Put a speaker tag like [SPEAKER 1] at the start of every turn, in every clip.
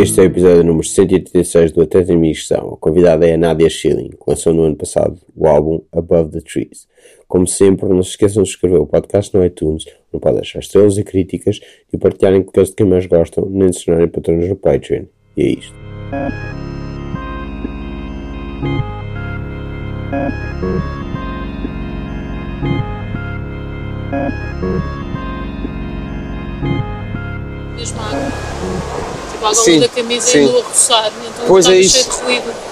[SPEAKER 1] Este é o episódio número 186 do Até Missão. A convidada é a Nadia Schilling, que lançou no ano passado o álbum Above the Trees. Como sempre, não se esqueçam de escrever o podcast no iTunes, não podem deixar estrelas e críticas e partilharem com aqueles de quem mais gostam, nem de se tornarem patronos no Patreon. E é isto.
[SPEAKER 2] Água
[SPEAKER 3] Sim,
[SPEAKER 2] da camisa
[SPEAKER 3] sim.
[SPEAKER 2] e roçar, então
[SPEAKER 3] Pois é
[SPEAKER 2] cheio
[SPEAKER 3] isso.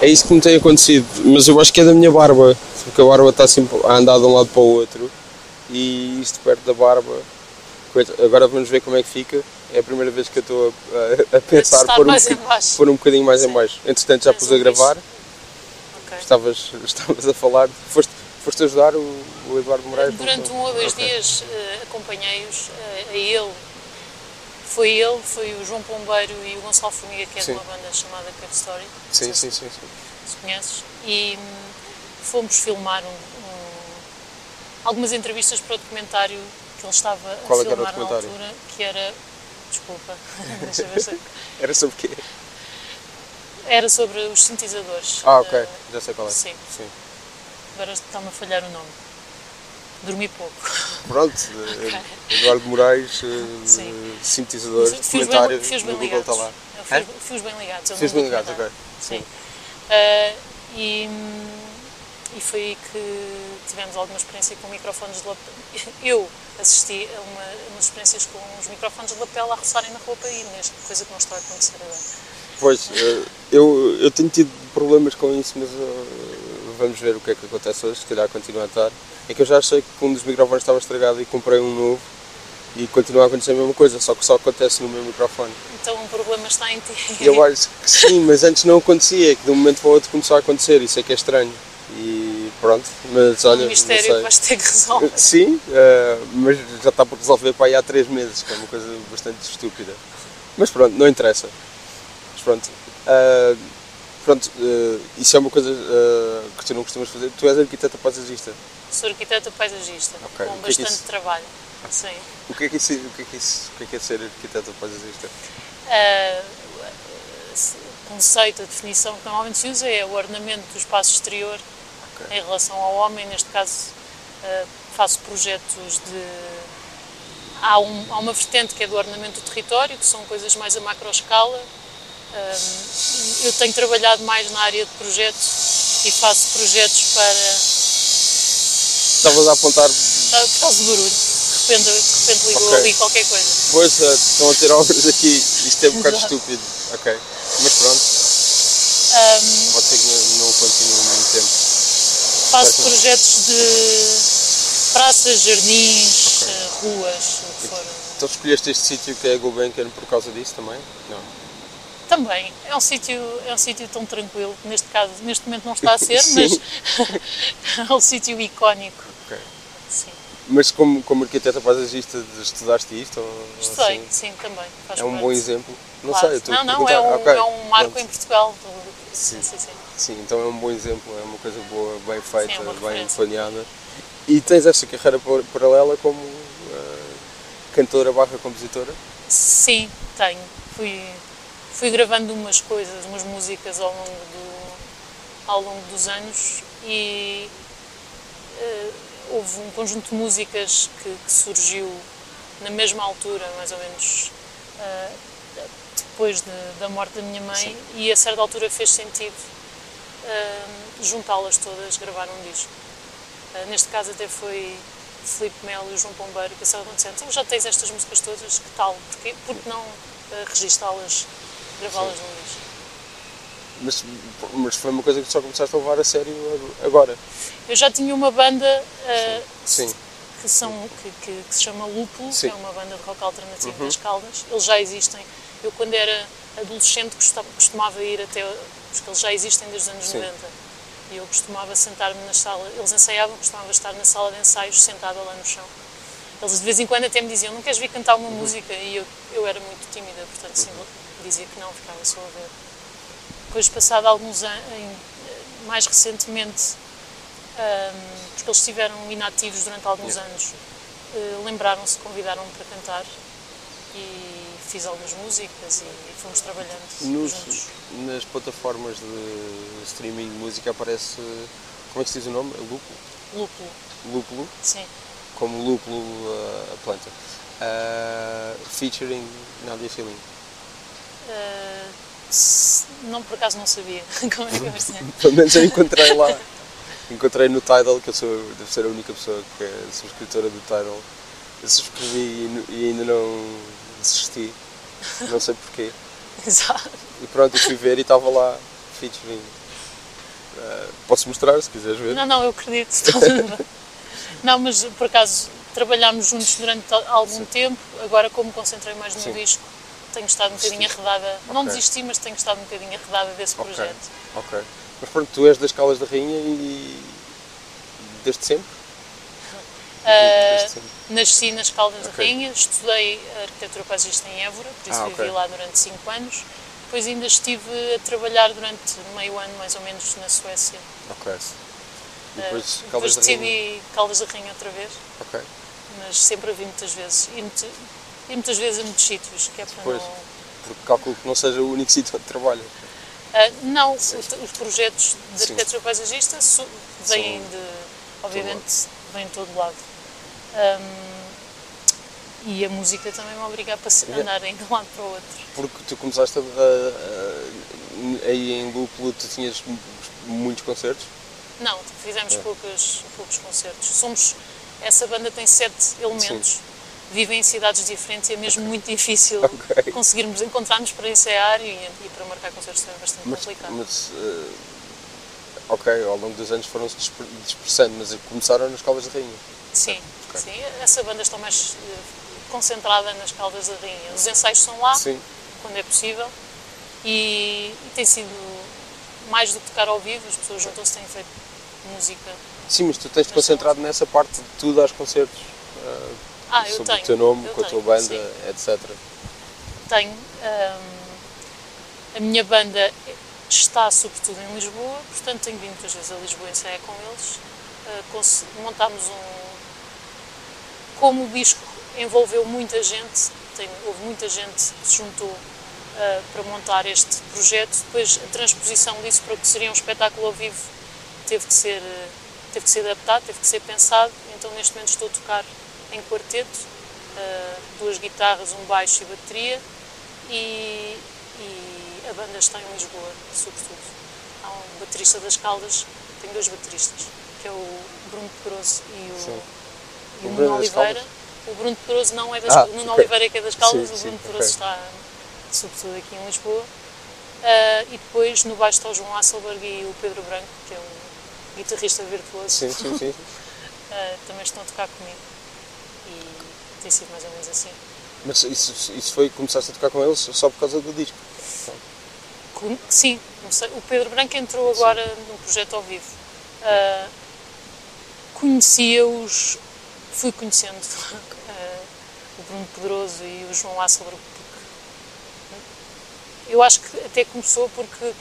[SPEAKER 3] É isso que me tem acontecido, mas eu acho que é da minha barba, porque a barba está sempre a andar de um lado para o outro e isto perto da barba. Agora vamos ver como é que fica. É a primeira vez que eu estou a, a- a pensar pôr um,
[SPEAKER 2] em
[SPEAKER 3] pôr um bocadinho mais em
[SPEAKER 2] Sim.
[SPEAKER 3] baixo. Entretanto já
[SPEAKER 2] És
[SPEAKER 3] pus a gravar,
[SPEAKER 2] Ok.
[SPEAKER 3] estavas, estavas a falar, foste, foste ajudar o, o Eduardo Moraes?
[SPEAKER 2] Durante um ou dois
[SPEAKER 3] Ok.
[SPEAKER 2] dias eh, acompanhei-os, eh, a ele, foi ele, foi o João Pombeiro e o Gonçalo Formiga, que é
[SPEAKER 3] Sim.
[SPEAKER 2] de uma banda chamada Cave Story,
[SPEAKER 3] Sim, sim, sim, sim.
[SPEAKER 2] se conheces, e hum, fomos filmar um- um- algumas entrevistas para o documentário que ele estava a
[SPEAKER 3] Qual é
[SPEAKER 2] filmar na altura, que era, desculpa, deixa ver se-
[SPEAKER 3] Era sobre o quê?
[SPEAKER 2] era sobre os sintetizadores.
[SPEAKER 3] Ah, ok, já sei qual é.
[SPEAKER 2] sim.
[SPEAKER 3] sim.
[SPEAKER 2] Agora está-me a falhar o nome. Dormi pouco.
[SPEAKER 3] Pronto, eh, Eduardo Moraes, eh,
[SPEAKER 2] Sim.
[SPEAKER 3] sintetizadores,
[SPEAKER 2] Fios bem,
[SPEAKER 3] documentário,
[SPEAKER 2] fios bem
[SPEAKER 3] Google está
[SPEAKER 2] ligados.
[SPEAKER 3] lá.
[SPEAKER 2] É,
[SPEAKER 3] Hã?
[SPEAKER 2] Fios, bem ligados.
[SPEAKER 3] Fios bem ligados, ok.
[SPEAKER 2] Sim. Ah, e, e foi aí que tivemos alguma experiência com microfones de lapela. Eu assisti a uma, umas experiências com os microfones de lapela a roçarem na roupa e nesta coisa que não está a acontecer agora.
[SPEAKER 3] Pois, eu, eu tenho tido problemas com isso, mas vamos ver o que é que acontece hoje, se calhar continua a estar. É que eu já achei que um dos microfones estava estragado e comprei um novo e continua a acontecer a mesma coisa, só que só acontece no meu microfone.
[SPEAKER 2] Então o problema está em ti.
[SPEAKER 3] Eu acho que sim, mas antes não acontecia, é que de um momento para o outro começou a acontecer, isso é que é estranho. E pronto, mas olha,
[SPEAKER 2] um mistério que vais ter que resolver.
[SPEAKER 3] Sim, eh, mas já está por resolver para aí há três meses, que é uma coisa bastante estúpida. Mas pronto, não interessa. Mas pronto. eh, pronto, eh, isso é uma coisa que tu não costumas fazer. Tu és arquiteta paisagista.
[SPEAKER 2] Sou arquiteta paisagista,
[SPEAKER 3] Ok,
[SPEAKER 2] com
[SPEAKER 3] é
[SPEAKER 2] bastante
[SPEAKER 3] isso-
[SPEAKER 2] trabalho. Sim.
[SPEAKER 3] O que é que isso, o que é, que isso, o que é, que é ser arquiteta paisagista?
[SPEAKER 2] Ah, o conceito, a definição que normalmente se usa é o ornamento do espaço exterior
[SPEAKER 3] Ok.
[SPEAKER 2] em relação ao homem. Neste caso, ah, faço projetos de. Há, um- há uma vertente que é do ornamento do território, que são coisas mais a macro escala. Ah, eu tenho trabalhado mais na área de projetos e faço projetos para.
[SPEAKER 3] Estavas a apontar,
[SPEAKER 2] Ah, por causa do barulho. De repente, de repente ligou
[SPEAKER 3] Ok.
[SPEAKER 2] ali qualquer coisa.
[SPEAKER 3] pois eh, estão a ter obras aqui, isto é um bocado estúpido. Ok, mas pronto,
[SPEAKER 2] Ah,
[SPEAKER 3] pode ser que não, não continue muito tempo.
[SPEAKER 2] Faço
[SPEAKER 3] Certo.
[SPEAKER 2] projetos de praças, jardins, eh, ruas, o que for.
[SPEAKER 3] Então escolheste este sítio que é a Gulbenkian por causa disso também? Não.
[SPEAKER 2] Também é um sítio é um sítio tão tranquilo neste caso neste momento não está a ser, mas é um sítio icónico.
[SPEAKER 3] Ok.
[SPEAKER 2] Sim,
[SPEAKER 3] Mas como, como arquiteta paisagista estudaste isto? Ou,
[SPEAKER 2] estudei,
[SPEAKER 3] assim?
[SPEAKER 2] sim, também.
[SPEAKER 3] É um
[SPEAKER 2] parte.
[SPEAKER 3] bom exemplo. Não
[SPEAKER 2] Claro.
[SPEAKER 3] sei,
[SPEAKER 2] não, não, é um,
[SPEAKER 3] Ok,
[SPEAKER 2] é um marco
[SPEAKER 3] pronto.
[SPEAKER 2] em Portugal. do- Sim, sim, sim.
[SPEAKER 3] Sim, então é um bom exemplo, é uma coisa boa, bem feita,
[SPEAKER 2] é
[SPEAKER 3] bem planeada. E tens esta carreira par- paralela como eh, cantora barra compositora?
[SPEAKER 2] Sim, tenho. Fui, fui gravando umas coisas, umas músicas ao longo, do, ao longo dos anos e eh, houve um conjunto de músicas que, que surgiu na mesma altura, mais ou menos eh, depois de- da morte da minha mãe, e a certa altura fez sentido eh, juntá-las todas, gravar um disco. Neste caso até foi Filipe Melo e o João Pombeiro que disseram disseram, então já tens estas músicas todas, que tal? Porque, porque não eh, registá-las, gravá-las num disco?
[SPEAKER 3] Mas, mas foi uma coisa que só começaste a levar a sério agora.
[SPEAKER 2] Eu já tinha uma banda eh,
[SPEAKER 3] Sim.
[SPEAKER 2] que, são, que, que- que se chama Lúpulo,
[SPEAKER 3] Sim.
[SPEAKER 2] que é uma banda de rock alternativo
[SPEAKER 3] Uhum.
[SPEAKER 2] das Caldas. Eles já existem. Eu, quando era adolescente, costumava ir até. porque eles já existem desde os anos
[SPEAKER 3] Sim.
[SPEAKER 2] 90. E eu costumava sentar-me na sala. Eles ensaiavam, costumava estar na sala de ensaios, sentada lá no chão. Eles de vez em quando até me diziam: Não queres vir cantar
[SPEAKER 3] Uhum.
[SPEAKER 2] uma música? E eu, eu era muito tímida, portanto, sim, dizia que não, ficava só a ver. Depois, passado alguns anos, mais recentemente, ahm, porque eles estiveram inativos durante alguns
[SPEAKER 3] Yeah.
[SPEAKER 2] anos, eh, lembraram-se, convidaram-me para cantar e fiz algumas músicas e fomos trabalhando
[SPEAKER 3] Nos,
[SPEAKER 2] juntos.
[SPEAKER 3] nas plataformas de streaming de música aparece. Como é que se diz o nome? Lúpulo?
[SPEAKER 2] Lúpulo,
[SPEAKER 3] Lúpulo?
[SPEAKER 2] sim.
[SPEAKER 3] Como lúpulo uh, a planta. Uh, featuring Nadia Feeling.
[SPEAKER 2] Uh, se- não, por acaso não sabia como é que vai ser.
[SPEAKER 3] Pelo menos eu encontrei lá. Encontrei no Tidal, que eu sou, devo ser a única pessoa que é subscritora do Tidal. Eu subscrevi e, e ainda não desisti. Não sei porquê.
[SPEAKER 2] Exato.
[SPEAKER 3] E pronto, eu fui ver e estava lá featuring. Uh, posso mostrar se quiseres ver?
[SPEAKER 2] Não, não, eu acredito. Não, mas por acaso trabalhámos juntos durante al- algum tempo. Agora, como concentrei mais no
[SPEAKER 3] Sim.
[SPEAKER 2] disco, tenho estado um bocadinho arredada. Não
[SPEAKER 3] Ok.
[SPEAKER 2] desisti, mas tenho estado um bocadinho arredada desse projeto.
[SPEAKER 3] Ok. Mas pronto, tu és das Calas da Rainha e. desde sempre?
[SPEAKER 2] Ah,
[SPEAKER 3] Desde sempre.
[SPEAKER 2] nasci nas Caldas da
[SPEAKER 3] Ok.
[SPEAKER 2] Rainha, estudei arquitetura paisagista em Évora, por isso
[SPEAKER 3] Ah,
[SPEAKER 2] vivi lá durante 5 anos. Depois ainda estive a trabalhar durante meio ano, mais ou menos, na Suécia.
[SPEAKER 3] Ok. E
[SPEAKER 2] Ah,
[SPEAKER 3] depois
[SPEAKER 2] depois
[SPEAKER 3] Caldas da Rainha?
[SPEAKER 2] decidi Caldas da Rainha outra vez,
[SPEAKER 3] Ok.
[SPEAKER 2] mas sempre a vi muitas vezes. E, e muitas vezes a muitos sítios, que é para
[SPEAKER 3] Pois.
[SPEAKER 2] não...
[SPEAKER 3] Porque calculo que não seja o único sítio onde trabalhas.
[SPEAKER 2] Ah, não, os, os projetos de
[SPEAKER 3] Sim.
[SPEAKER 2] arquitetura paisagista vêm
[SPEAKER 3] São
[SPEAKER 2] de, obviamente, vêm de todo lado. Ahm, e a música também me obriga a a
[SPEAKER 3] Yeah.
[SPEAKER 2] andar de um lado para o outro.
[SPEAKER 3] Porque tu começaste a, a- a- aí em Lúpulo, tu tinhas mu- muitos concertos.
[SPEAKER 2] Não, fizemos
[SPEAKER 3] É.
[SPEAKER 2] poucos, poucos concertos. Somos, essa banda tem sete elementos, vivem em cidades diferentes e é mesmo muito difícil
[SPEAKER 3] Ok.
[SPEAKER 2] conseguirmos encontrar-nos para ensaiar e, e para marcar concertos também é bastante
[SPEAKER 3] Mas,
[SPEAKER 2] complicado.
[SPEAKER 3] mas eh, ok, ao longo dos anos foram-se disper- dispersando, mas começaram nas Caldas da Rainha.
[SPEAKER 2] Sim,
[SPEAKER 3] Ok.
[SPEAKER 2] sim, essa banda está mais eh, concentrada nas Caldas da Rainha. Os ensaios são lá,
[SPEAKER 3] Sim.
[SPEAKER 2] quando é possível, e, e tem sido mais do que tocar ao vivo, as pessoas juntam-se, têm feito música.
[SPEAKER 3] Sim, mas tu tens-te concentrado nessa parte de tu dares concertos. eh,
[SPEAKER 2] Ah, eu
[SPEAKER 3] sobre
[SPEAKER 2] tenho.
[SPEAKER 3] o teu nome, com a tua
[SPEAKER 2] tenho,
[SPEAKER 3] banda,
[SPEAKER 2] sim.
[SPEAKER 3] etc.
[SPEAKER 2] Tenho. hum, a minha banda está sobretudo em Lisboa, portanto tenho vindo muitas vezes a Lisboa ensaiar com eles. Uh, montámos um. Como o disco envolveu muita gente, tem- houve muita gente que se juntou uh, para montar este projeto, depois a transposição disso para o que seria um espetáculo ao vivo teve que ser, uh, teve que ser adaptado, teve que ser pensado, então neste momento estou a tocar em quarteto, uh, duas guitarras, um baixo e bateria, e, e a banda está em Lisboa, sobretudo. Há um baterista das Caldas, tem dois bateristas, que é o Bruno Pedroso e o,
[SPEAKER 3] Sim.
[SPEAKER 2] e
[SPEAKER 3] O
[SPEAKER 2] o
[SPEAKER 3] Bruno
[SPEAKER 2] Nuno
[SPEAKER 3] é
[SPEAKER 2] Oliveira. O Bruno Pedroso não é das
[SPEAKER 3] Ah,
[SPEAKER 2] Caldas, o Nuno
[SPEAKER 3] ok.
[SPEAKER 2] Oliveira é que é das Caldas,
[SPEAKER 3] Sim,
[SPEAKER 2] o
[SPEAKER 3] sim,
[SPEAKER 2] Bruno. Pedroso está sobretudo aqui em Lisboa. Ah, e depois no baixo está o João Hasselberg e o Pedro Branco, que é um guitarrista virtuoso.
[SPEAKER 3] Sim, sim, sim.
[SPEAKER 2] Ah, também estão a tocar comigo. Tem sido mais ou menos assim.
[SPEAKER 3] Mas isso, isso foi, começaste a tocar com eles só por causa do disco.
[SPEAKER 2] Com- Sim, comecei- o Pedro Branco entrou agora no projeto ao vivo. Ah, Conhecia-os, fui conhecendo ah, o Bruno Pedroso e o João porque eu acho que até começou porque,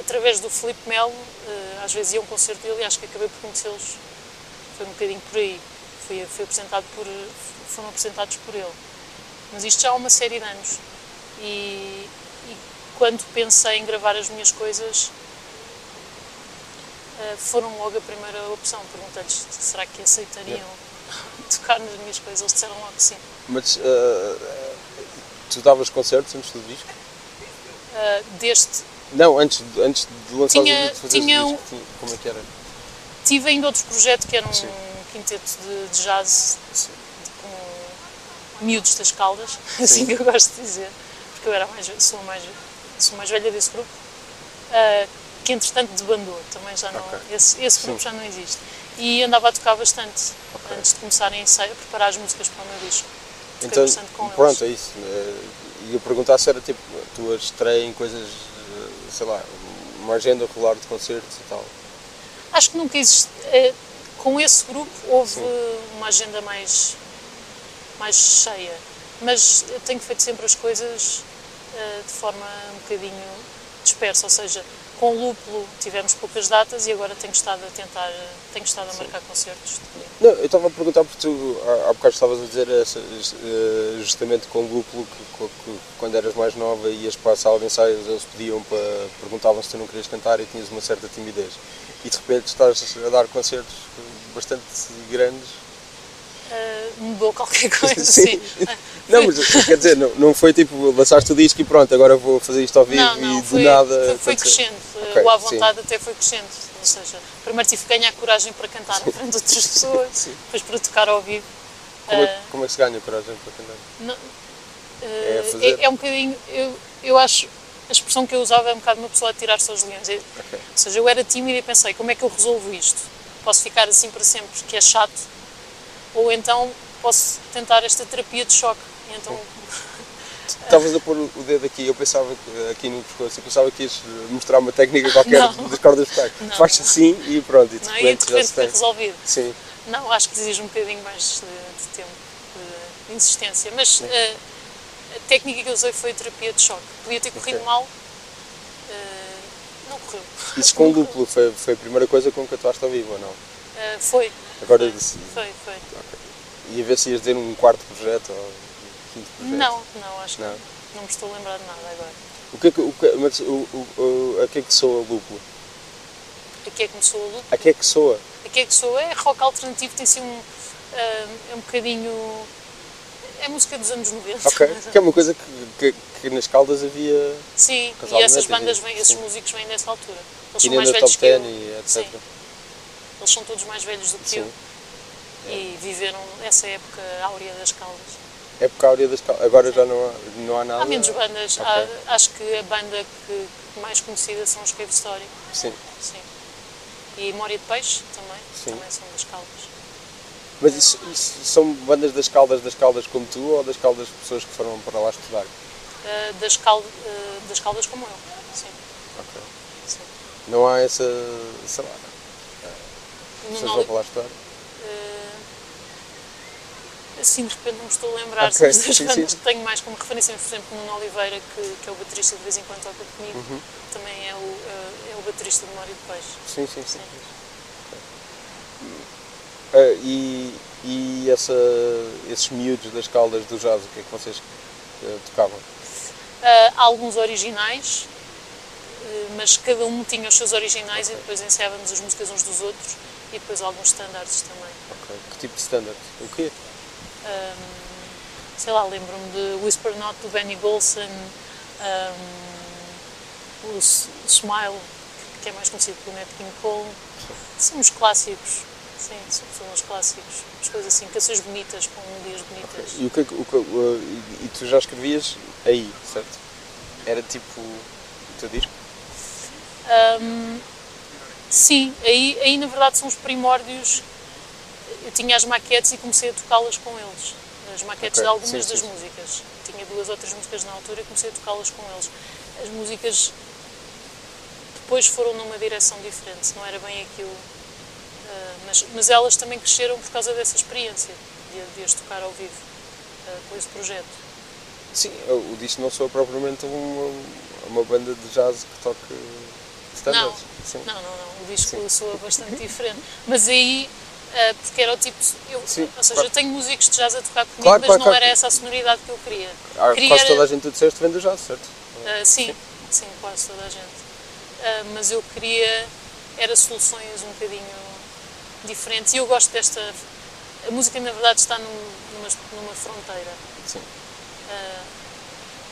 [SPEAKER 2] através do Filipe Melo, ah, às vezes ia a um concerto dele e acho que acabei por conhecê-los. Foi um bocadinho por aí. Fui, fui apresentado por, foram apresentados por ele. Mas isto já há uma série de anos. E, e quando pensei em gravar as minhas coisas, eh, foram logo a primeira opção. Perguntei-lhes será que aceitariam tocar nas minhas coisas. Eles disseram logo que sim.
[SPEAKER 3] Mas eh, tu davas concertos antes do disco?
[SPEAKER 2] Eh, deste,
[SPEAKER 3] Não, antes, de- antes de lançar
[SPEAKER 2] Tinha-
[SPEAKER 3] o disco,
[SPEAKER 2] tinha
[SPEAKER 3] o disco, tinha- como é que era?
[SPEAKER 2] tive ainda outros projetos que eram
[SPEAKER 3] Sim.
[SPEAKER 2] um quinteto de, de jazz
[SPEAKER 3] Sim.
[SPEAKER 2] Miúdos das caldas, assim que eu gosto de dizer, porque eu era mais, sou, a mais, sou mais velha desse grupo, ah, que entretanto debandou, também já não,
[SPEAKER 3] Ok.
[SPEAKER 2] esse, esse grupo
[SPEAKER 3] Sim.
[SPEAKER 2] já não existe. E andava a tocar bastante,
[SPEAKER 3] Ok.
[SPEAKER 2] antes de começar a, preparar as músicas para o meu disco. Toquei
[SPEAKER 3] Então,
[SPEAKER 2] bastante com
[SPEAKER 3] pronto, é
[SPEAKER 2] eles.
[SPEAKER 3] isso. Eh, Ia perguntar se era tipo a tua estreia em coisas, eh, sei lá, uma agenda regular de concertos e tal.
[SPEAKER 2] Acho que nunca existe. eh, com esse grupo houve
[SPEAKER 3] Sim.
[SPEAKER 2] uma agenda mais, mais cheia, mas eu tenho feito sempre as coisas eh, de forma um bocadinho disperso, ou seja, com o lúpulo tivemos poucas datas e agora tenho estado a tentar, tenho estado a marcar concertos.
[SPEAKER 3] Não, eu estava a perguntar porque tu há, há bocado estavas a dizer essa, eh, justamente com o lúpulo que, que, quando eras mais nova e ias para a sala de ensaios eles pediam para perguntavam se tu não querias cantar e tinhas uma certa timidez. E de repente estás a dar concertos bastante grandes
[SPEAKER 2] uh, mudou qualquer coisa, sim. sim.
[SPEAKER 3] não, mas quer dizer, não, não foi tipo, lançaste o disco e pronto, agora vou fazer isto ao vivo
[SPEAKER 2] não, não,
[SPEAKER 3] e
[SPEAKER 2] foi,
[SPEAKER 3] do nada.
[SPEAKER 2] Foi, foi crescendo, okay, o à vontade sim. até foi crescendo. Ou seja, primeiro tive que ganhar coragem para cantar em frente de outras pessoas, sim. depois para tocar ao vivo.
[SPEAKER 3] Como, é, uh, como é que se ganha coragem para cantar?
[SPEAKER 2] Não, é, é, é, um bocadinho, eu, eu acho, a expressão que eu usava é um bocado uma pessoa a tirar-se aos leões. Okay. Ou seja, eu era tímida e pensei, como é que eu resolvo isto? Posso ficar assim para sempre, que é chato, ou então posso tentar esta terapia de choque. E então...
[SPEAKER 3] Estavas a pôr o dedo aqui, eu pensava que aqui no pescoço, eu pensava que ias mostrar uma técnica qualquer não. das cordas vocais. Faz assim e pronto, e de
[SPEAKER 2] não, repente, e de repente
[SPEAKER 3] já
[SPEAKER 2] resolvido.
[SPEAKER 3] Sim.
[SPEAKER 2] Não, acho que exige um bocadinho mais de, de tempo, de, insistência. Mas uh, a técnica que eu usei foi a terapia de choque. Podia ter corrido okay. mal, uh, não correu.
[SPEAKER 3] Isso com duplo foi, foi a primeira coisa com que atuaste ao vivo ou não?
[SPEAKER 2] Uh, foi.
[SPEAKER 3] Agora
[SPEAKER 2] foi,
[SPEAKER 3] disse.
[SPEAKER 2] Foi, foi.
[SPEAKER 3] Okay. E a ver se ias dizer um quarto projeto ou um quinto projeto?
[SPEAKER 2] Não, não, acho não. que não me estou a lembrar de nada agora.
[SPEAKER 3] O que é que, o, o, o, o, a que é que soa lúpulo?
[SPEAKER 2] A que é que me soa lúpulo?
[SPEAKER 3] A que é que soa?
[SPEAKER 2] A que é que soa é rock alternativo, tem assim um, uh, é um bocadinho... É música dos anos 90.
[SPEAKER 3] Ok, que é uma coisa que, que, que nas Caldas havia...
[SPEAKER 2] Sim, e essas bandas, vêm, esses músicos vêm dessa altura. Eles e são mais velhos que eu.
[SPEAKER 3] E etc.
[SPEAKER 2] Sim. Eles são todos mais velhos do que Sim. eu e viveram essa época áurea das Caldas.
[SPEAKER 3] Época áurea das Caldas, agora Sim. já não há, não há nada?
[SPEAKER 2] Há menos bandas, okay. há, acho que a banda que mais conhecida são os Cave Story.
[SPEAKER 3] Sim.
[SPEAKER 2] Sim. E Mória de Peixe também, Sim. também são das Caldas.
[SPEAKER 3] Mas isso, isso, são bandas das Caldas, das Caldas como tu ou das Caldas de pessoas que foram para lá estudar?
[SPEAKER 2] Uh, das, cal, uh, das Caldas como eu, sim.
[SPEAKER 3] Ok.
[SPEAKER 2] Sim.
[SPEAKER 3] Não há essa, sei lá, vão para lá estudar?
[SPEAKER 2] assim de repente não me estou a lembrar okay. das sim, sim. que tenho mais como referência, por exemplo, Nuno Oliveira, que, que é o baterista de vez em quando toca comigo, uhum. também é o, uh, é o baterista de Memória de Peixe.
[SPEAKER 3] Sim, sim, sim. Okay. Uh, e e essa, esses miúdos das caldas do jazz, o que é que vocês uh, tocavam?
[SPEAKER 2] alguns originais, mas cada um tinha os seus originais okay. e depois ensaiávamos as músicas uns dos outros e depois alguns standards também.
[SPEAKER 3] Ok, que tipo de standard? O quê?
[SPEAKER 2] Um, sei lá, lembro-me de Whisper Not do Benny Golson, um, o Smile, que é mais conhecido pelo Nat King Cole. São os clássicos, sim, são os clássicos. As coisas assim, canções bonitas, com melodias bonitas.
[SPEAKER 3] Okay. E, o que, o, o, e tu já escrevias aí, certo? Era tipo o teu disco?
[SPEAKER 2] Um, sim, aí, aí na verdade são os primórdios eu tinha as maquetes e comecei a tocá-las com eles. As maquetes okay. de algumas sim, das sim. músicas. Tinha duas ou três músicas na altura e comecei a tocá-las com eles. As músicas depois foram numa direção diferente, não era bem aquilo. Uh, mas, mas elas também cresceram por causa dessa experiência, de, de as tocar ao vivo, uh, com esse projeto.
[SPEAKER 3] Sim, o disco não soa propriamente uma, uma banda de jazz que toque
[SPEAKER 2] Não, não, não, não, o disco Sim. soa bastante diferente. Mas aí Uh, porque era o tipo. Eu, Sim, ou seja, claro. eu tenho músicos de jazz a tocar comigo, claro, mas claro, não era essa a sonoridade que eu queria.
[SPEAKER 3] Ah,
[SPEAKER 2] queria
[SPEAKER 3] quase toda a gente tu disseste vem do jazz, certo?
[SPEAKER 2] Uh, sim, sim, sim, quase toda a gente. Uh, mas eu queria. Era soluções um bocadinho diferentes e eu gosto desta. A música, na verdade, está num, numa, numa fronteira.
[SPEAKER 3] Sim.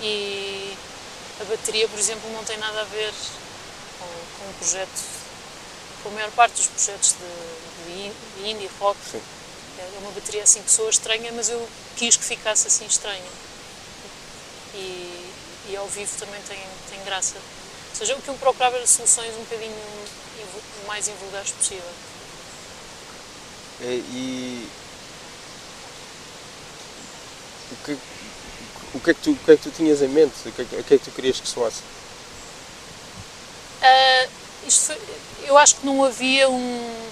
[SPEAKER 2] e a bateria, por exemplo, não tem nada a ver um projeto. Com a maior parte dos projetos de de indie rock. Sim. É uma bateria assim que soa estranha, mas eu quis que ficasse assim estranha. E, e ao vivo também tem, tem graça. Ou seja, o que eu procurava era soluções um bocadinho mais invulgares possível.
[SPEAKER 3] É, e o que, o que, é que tu, o que é que tu tinhas em mente? O que, é o que é que tu querias que soasse?
[SPEAKER 2] Uh, foi, eu acho que não havia um,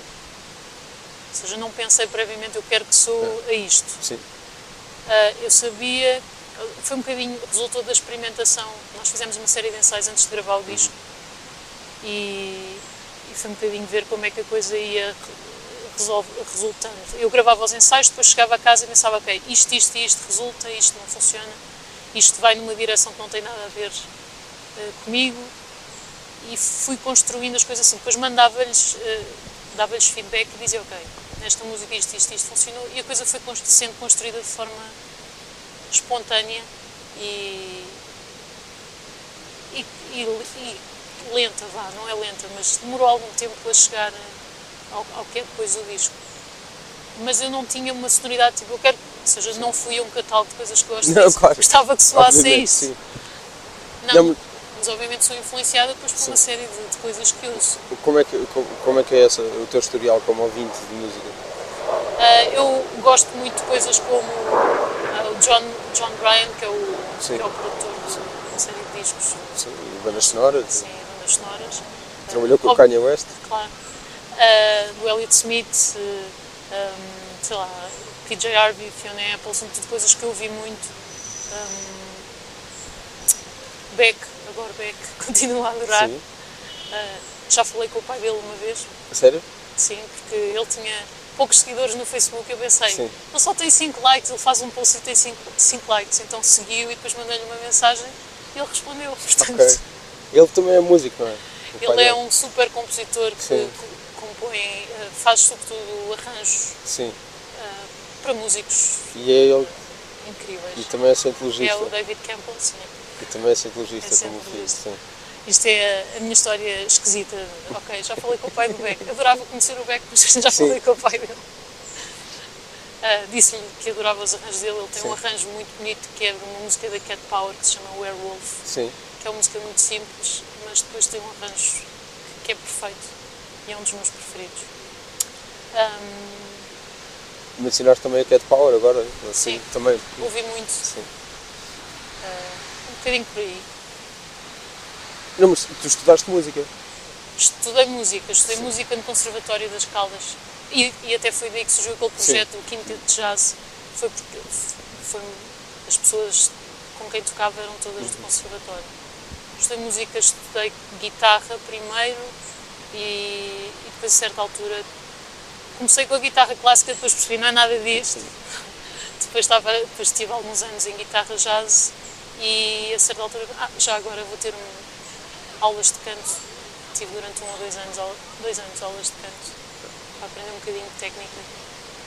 [SPEAKER 2] ou seja, não pensei previamente, eu quero que sou a isto.
[SPEAKER 3] Sim.
[SPEAKER 2] Uh, eu sabia foi um bocadinho, resultou da experimentação. Nós fizemos uma série de ensaios antes de gravar o disco e, e foi um bocadinho ver como é que a coisa ia resolve, resultando. Eu gravava os ensaios, depois chegava a casa e pensava, ok, isto, isto e isto resulta, isto não funciona, isto vai numa direção que não tem nada a ver uh, comigo e fui construindo as coisas assim. Depois mandava-lhes, uh, dava-lhes feedback e dizia, ok, nesta música isto, isto, isto funcionou e a coisa foi sendo construída de forma espontânea e, e, e, e lenta, vá, não é lenta, mas demorou algum tempo a chegar ao, ao que é depois o disco. Mas eu não tinha uma sonoridade, tipo, eu quero, ou seja, não fui a um catálogo de coisas que gosto não, claro. gostava que soasse isso. Não, não, mas obviamente sou influenciada depois por sim. uma série de, de, coisas que ouço.
[SPEAKER 3] Como é que, como, como é, que é essa, o teu historial como ouvinte de música?
[SPEAKER 2] Uh, eu gosto muito de coisas como uh, o John, John Bryan, que é o, que é o produtor de uma série de discos.
[SPEAKER 3] Sim, bandas sonoras.
[SPEAKER 2] Sim, bandas sonoras.
[SPEAKER 3] Trabalhou com o Kanye West?
[SPEAKER 2] Claro. Uh, do Elliott Smith, um, sei lá, PJ Harvey, Fiona Apple, são tudo coisas que eu ouvi muito. Um, Beck, agora Beck, continuo a adorar. Uh, já falei com o pai dele uma vez.
[SPEAKER 3] Sério?
[SPEAKER 2] Sim, porque ele tinha poucos seguidores no Facebook, eu pensei, Sim. ele só tem 5 likes, ele faz um post e tem 5 likes, então seguiu e depois mandei-lhe uma mensagem e ele respondeu. Portanto, okay.
[SPEAKER 3] Ele também é músico, não é?
[SPEAKER 2] O ele é um super compositor que, que compõe, eh, faz sobretudo arranjos
[SPEAKER 3] Sim.
[SPEAKER 2] Uh, para músicos
[SPEAKER 3] e é ele,
[SPEAKER 2] incríveis.
[SPEAKER 3] E também é cientologista.
[SPEAKER 2] É o David Campbell, sim.
[SPEAKER 3] E também é cientologista, é como filho. Sim.
[SPEAKER 2] Isto é a, minha história esquisita. Ok, já falei com o pai do Beck. Adorava conhecer o Beck, mas já falei Sim. com o pai dele. Uh, Disse-lhe que adorava os arranjos dele. Ele tem Sim. um arranjo muito bonito que é de uma música da Cat Power que se chama Werewolf.
[SPEAKER 3] Sim.
[SPEAKER 2] Que é uma música muito simples, mas depois tem um arranjo que é perfeito e é um dos meus preferidos. Um,
[SPEAKER 3] Mencionaste também a Cat Power agora?
[SPEAKER 2] Assim,
[SPEAKER 3] sim, também.
[SPEAKER 2] Ouvi muito.
[SPEAKER 3] Sim.
[SPEAKER 2] Bocadinho por aí.
[SPEAKER 3] Não, mas tu estudaste música?
[SPEAKER 2] Estudei música, estudei Sim. música no Conservatório das Caldas. E, e, até foi daí que surgiu aquele projeto, Sim. o Quinteto de Jazz. Foi porque foi, as pessoas com quem tocava eram todas do conservatório. Estudei música, estudei guitarra primeiro e, e depois a certa altura comecei com a guitarra clássica, depois percebi não é nada disto. Depois, estava, depois tive alguns anos em guitarra jazz e a certa altura, ah, já agora vou ter um, aulas de canto. Tive durante um ou dois anos, dois anos aulas de canto para aprender um bocadinho de técnica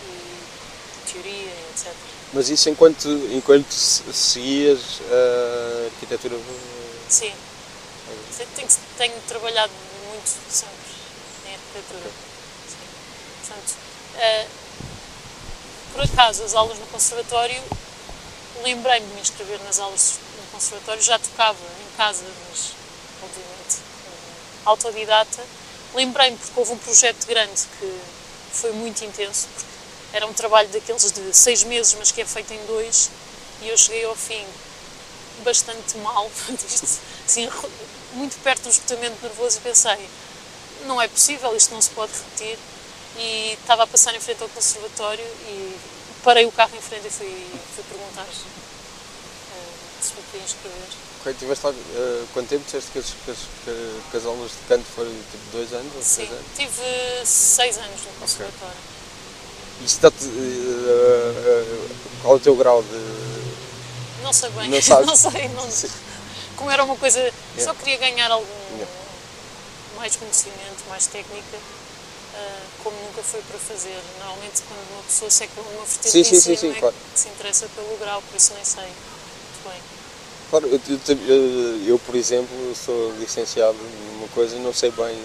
[SPEAKER 2] e teoria, etc.
[SPEAKER 3] Mas isso enquanto, enquanto seguias a arquitetura?
[SPEAKER 2] Sim. Tenho, tenho trabalhado muito sempre em arquitetura. Sim. Portanto, uh, por acaso, as aulas no conservatório, lembrei-me de me inscrever nas aulas no conservatório, já tocava em casa, mas obviamente autodidata, lembrei-me porque houve um projeto grande que foi muito intenso, porque era um trabalho daqueles de seis meses, mas que é feito em dois, e eu cheguei ao fim bastante mal, assim, muito perto do esgotamento nervoso, e pensei: não é possível, isto não se pode repetir. E estava a passar em frente ao conservatório e parei o carro em frente e fui, fui perguntar uh, se me podia inscrever.
[SPEAKER 3] Ok, tiveste lá uh, quanto tempo disseste que as, que, as, que as aulas de canto foram tipo dois anos ou
[SPEAKER 2] Sim,
[SPEAKER 3] anos?
[SPEAKER 2] tive seis anos no conservatório.
[SPEAKER 3] Okay. Isto dá-te. Uh, qual é o teu grau de.
[SPEAKER 2] Não sei bem,
[SPEAKER 3] não, sabes?
[SPEAKER 2] não sei. Não, como era uma coisa. Yeah. Só queria ganhar algum. Yeah. mais conhecimento, mais técnica. Como nunca foi para fazer. Normalmente, quando uma pessoa seca uma vertente
[SPEAKER 3] sim, sim, sim, sim,
[SPEAKER 2] é
[SPEAKER 3] claro.
[SPEAKER 2] se interessa pelo grau, por isso nem sei muito bem.
[SPEAKER 3] Claro, eu, eu, eu, por exemplo, sou licenciado numa coisa e não sei bem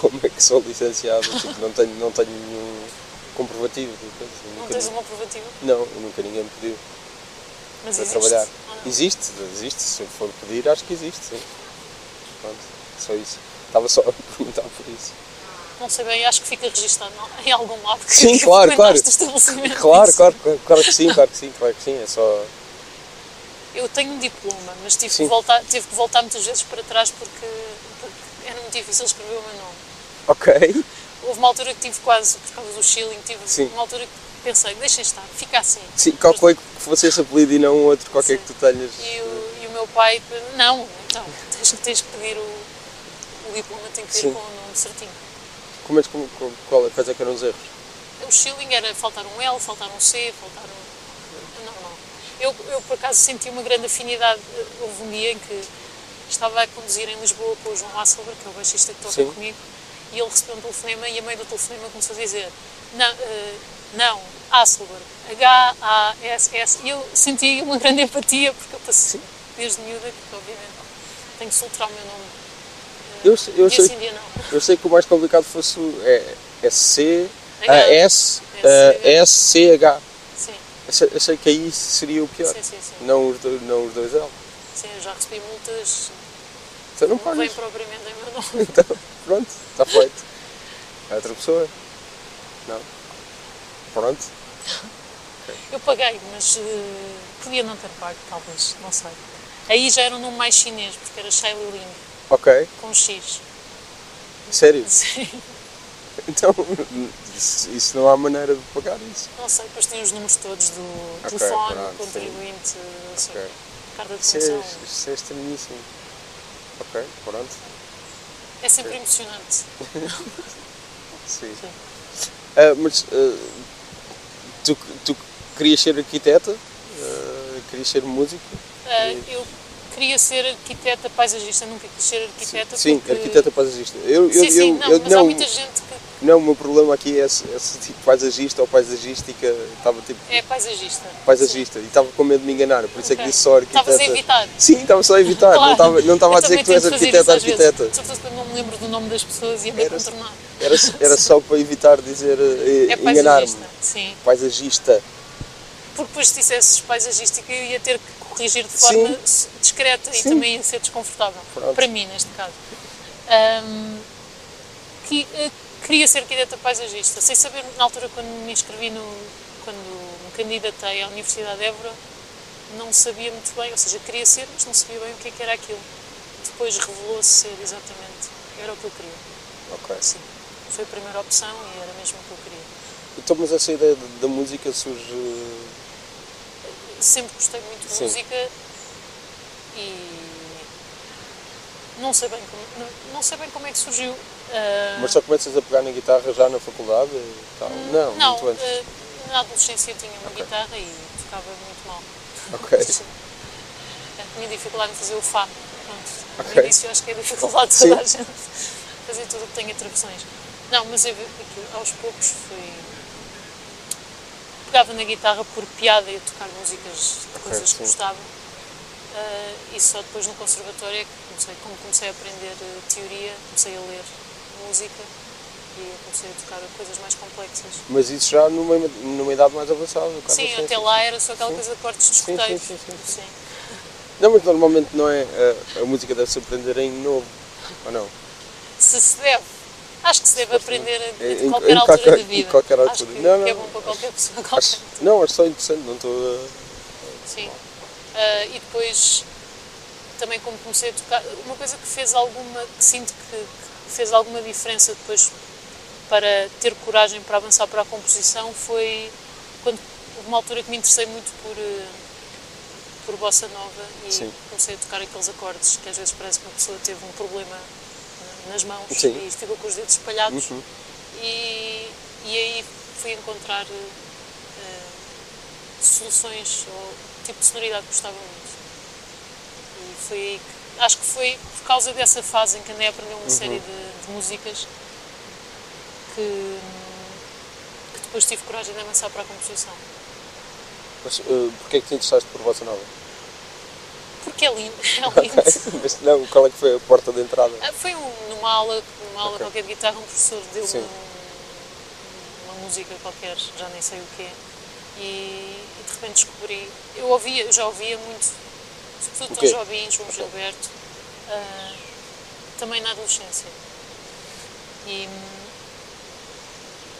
[SPEAKER 3] como é que sou licenciado, tipo, não tenho, não tenho nenhum comprovativo.
[SPEAKER 2] Coisa, não tens um comprovativo?
[SPEAKER 3] Não, nunca ninguém me pediu
[SPEAKER 2] Mas
[SPEAKER 3] para
[SPEAKER 2] existe,
[SPEAKER 3] trabalhar. Existe, existe, se for pedir acho que existe, sim. Pronto, só isso. Estava só a perguntar por isso.
[SPEAKER 2] Não sei bem, acho que fica registado em algum lado que
[SPEAKER 3] Sim, claro, claro. Claro, claro, claro que sim, claro que sim, claro que sim, é só
[SPEAKER 2] eu tenho um diploma, mas tive que, voltar, tive que voltar muitas vezes para trás porque, porque era muito difícil escrever o meu nome.
[SPEAKER 3] Ok.
[SPEAKER 2] Houve uma altura que tive quase, por causa do shilling, tive
[SPEAKER 3] Sim.
[SPEAKER 2] uma altura pensei, deixem estar, fica assim.
[SPEAKER 3] Sim, calculei que fosse esse apelido e não outro qualquer
[SPEAKER 2] Sim.
[SPEAKER 3] que tu tenhas.
[SPEAKER 2] E o, e o meu pai, não, então, tens, tens que pedir o, o diploma, tem que
[SPEAKER 3] Sim.
[SPEAKER 2] com o nome certinho.
[SPEAKER 3] Como é, que- como, qual, quais é que eram os erros?
[SPEAKER 2] O shilling era faltar um L, faltar um C, faltar um. É normal. Eu, eu, por acaso, senti uma grande afinidade. Houve um dia em que estava a conduzir em Lisboa com o João Hasselberg, que é o baixista que toca
[SPEAKER 3] Sim.
[SPEAKER 2] comigo, e ele recebeu um telefonema e a meio do telefonema começou a dizer: Não, eh, não Hasselberg, H-A-S-S. E eu senti uma grande empatia, porque eu passei desde miúda, que obviamente tenho que soltar o meu nome. eh,
[SPEAKER 3] Eu eu
[SPEAKER 2] e
[SPEAKER 3] sei-
[SPEAKER 2] dia não.
[SPEAKER 3] Eu sei que o mais complicado fosse é, é C,
[SPEAKER 2] H.
[SPEAKER 3] a S,
[SPEAKER 2] S,
[SPEAKER 3] a S, C, H.
[SPEAKER 2] Sim,
[SPEAKER 3] Eu sei, que aí seria o pior.
[SPEAKER 2] sim, sim. sim.
[SPEAKER 3] Não, os dois, não os dois L.
[SPEAKER 2] Sim, eu já recebi multas
[SPEAKER 3] Então não
[SPEAKER 2] Não vem propriamente em meu nome.
[SPEAKER 3] Então, pronto, está feito. É outra pessoa. Não. Pronto.
[SPEAKER 2] Eu paguei, mas eh, podia não ter pago, talvez, não sei. Aí já era um nome mais chinês, porque era Shailey Ling,
[SPEAKER 3] Ok.
[SPEAKER 2] com X.
[SPEAKER 3] Sério.
[SPEAKER 2] Sim,
[SPEAKER 3] Então, isso, não há maneira de pagar isso.
[SPEAKER 2] não sei, depois tem os números todos do
[SPEAKER 3] Ok,
[SPEAKER 2] telefone,
[SPEAKER 3] pronto,
[SPEAKER 2] contribuinte, assim,
[SPEAKER 3] Ok.
[SPEAKER 2] carta de
[SPEAKER 3] Isso é,
[SPEAKER 2] condução.
[SPEAKER 3] isso é estranhíssimo. Ok, pronto.
[SPEAKER 2] É sempre emocionante.
[SPEAKER 3] Sim.
[SPEAKER 2] Sim.
[SPEAKER 3] Ah, mas ah, tu, tu querias ser arquiteta? Ah, querias ser músico? Sim.
[SPEAKER 2] eu queria ser arquiteta paisagista, nunca quis ser arquiteta.
[SPEAKER 3] Sim,
[SPEAKER 2] porque...
[SPEAKER 3] arquiteta paisagista. Eu, eu,
[SPEAKER 2] Sim, sim,
[SPEAKER 3] eu,
[SPEAKER 2] não,
[SPEAKER 3] eu-
[SPEAKER 2] mas há muita gente que
[SPEAKER 3] Não, o meu problema aqui é esse, esse tipo paisagista ou paisagística. Estava tipo
[SPEAKER 2] é paisagista.
[SPEAKER 3] paisagista e estava com medo de me enganar, por isso é que disse só arquiteta.
[SPEAKER 2] Estavas a evitar.
[SPEAKER 3] Sim, estava só a evitar, não
[SPEAKER 2] Claro.
[SPEAKER 3] estava, não estava a dizer que tu és arquiteta, arquiteta.
[SPEAKER 2] Sobretudo quando não me lembro do nome das pessoas e a
[SPEAKER 3] Era-
[SPEAKER 2] contornar.
[SPEAKER 3] Era, era só para evitar dizer eh,
[SPEAKER 2] É
[SPEAKER 3] enganar-me.
[SPEAKER 2] paisagista, sim.
[SPEAKER 3] Paisagista.
[SPEAKER 2] Porque depois se dissesses paisagística eu ia ter que corrigir de forma
[SPEAKER 3] Sim.
[SPEAKER 2] discreta e
[SPEAKER 3] Sim.
[SPEAKER 2] também ia ser desconfortável.
[SPEAKER 3] Pronto.
[SPEAKER 2] Para mim, neste caso. Ahm, que, eh, queria ser arquiteta paisagista. Sem saber, na altura, quando me inscrevi no. quando me candidatei à Universidade de Évora, não sabia muito bem, ou seja, queria ser, mas não sabia bem o que, é que era aquilo. Depois revelou-se ser exatamente. Era o que eu queria.
[SPEAKER 3] Ok.
[SPEAKER 2] Sim. Foi a primeira opção e era mesmo o que eu queria.
[SPEAKER 3] Então, mas essa ideia de- da música surge.
[SPEAKER 2] Sempre gostei muito de
[SPEAKER 3] Sim.
[SPEAKER 2] música e não sei bem como, não, não sei bem como é que surgiu. Ah,
[SPEAKER 3] Mas só começas a pegar na guitarra já na faculdade? Tal. Não,
[SPEAKER 2] Hum, não
[SPEAKER 3] muito antes.
[SPEAKER 2] ah, na adolescência tinha uma
[SPEAKER 3] Ok.
[SPEAKER 2] guitarra e tocava muito mal.
[SPEAKER 3] Ok.
[SPEAKER 2] Tinha dificuldade em fazer o Fá. Pronto.
[SPEAKER 3] Ok.
[SPEAKER 2] No início acho que é a dificuldade de toda a gente. Fazer tudo o que tenha traduções. Não, mas eu, aquilo, aos poucos fui. Pegava na guitarra por piada e a tocar músicas de coisas
[SPEAKER 3] sim.
[SPEAKER 2] que gostava. Ah, e só depois no conservatório é que comecei, como comecei a aprender eh, teoria, comecei a ler música e comecei a tocar coisas mais complexas.
[SPEAKER 3] Mas isso já numa, numa idade mais avançada.
[SPEAKER 2] Sim,
[SPEAKER 3] da
[SPEAKER 2] até lá era só aquela
[SPEAKER 3] Sim.
[SPEAKER 2] coisa de cortes de escuteiros.
[SPEAKER 3] sim, sim, sim.
[SPEAKER 2] Sim.
[SPEAKER 3] Não, mas normalmente não é. A, a música deve-se aprender em novo. Ou não?
[SPEAKER 2] Se se deve. Acho que se deve aprender a-
[SPEAKER 3] em
[SPEAKER 2] qualquer
[SPEAKER 3] em
[SPEAKER 2] altura
[SPEAKER 3] qualquer-
[SPEAKER 2] da vida.
[SPEAKER 3] qualquer
[SPEAKER 2] Acho
[SPEAKER 3] altura.
[SPEAKER 2] que,
[SPEAKER 3] Não,
[SPEAKER 2] que é
[SPEAKER 3] não.
[SPEAKER 2] bom para qualquer pessoa. Qualquer.
[SPEAKER 3] Acho, não, acho só interessante. Não estou a.
[SPEAKER 2] Sim. Ah, e depois, também como comecei a tocar, uma coisa que fez alguma, que sinto que, que fez alguma diferença depois para ter coragem para avançar para a composição foi quando houve uma altura que me interessei muito por, eh, por bossa nova e
[SPEAKER 3] Sim.
[SPEAKER 2] comecei a tocar aqueles acordes que às vezes parece que uma pessoa teve um problema nas mãos
[SPEAKER 3] Sim.
[SPEAKER 2] e ficou com os dedos espalhados
[SPEAKER 3] Uhum.
[SPEAKER 2] e, e aí fui encontrar eh, soluções ou tipo de sonoridade que gostava muito. E foi aí que, acho que foi por causa dessa fase em que andei a aprender
[SPEAKER 3] Uhum.
[SPEAKER 2] uma série de, de músicas que, que depois tive coragem de avançar para a composição.
[SPEAKER 3] Mas uh, porquê é que te interessaste por Bossa Nova?
[SPEAKER 2] Porque é lindo, é lindo.
[SPEAKER 3] Mas não, qual é que foi a porta de entrada?
[SPEAKER 2] Ah, Foi um- numa aula, numa aula
[SPEAKER 3] Ok.
[SPEAKER 2] qualquer de guitarra, um professor deu-me
[SPEAKER 3] Sim.
[SPEAKER 2] um- uma música qualquer, já nem sei o quê, e, e de repente descobri. Eu ouvia, já ouvia muito, sobretudo
[SPEAKER 3] quê?
[SPEAKER 2] Tom Jobim, João Gilberto, ah, também na adolescência. E,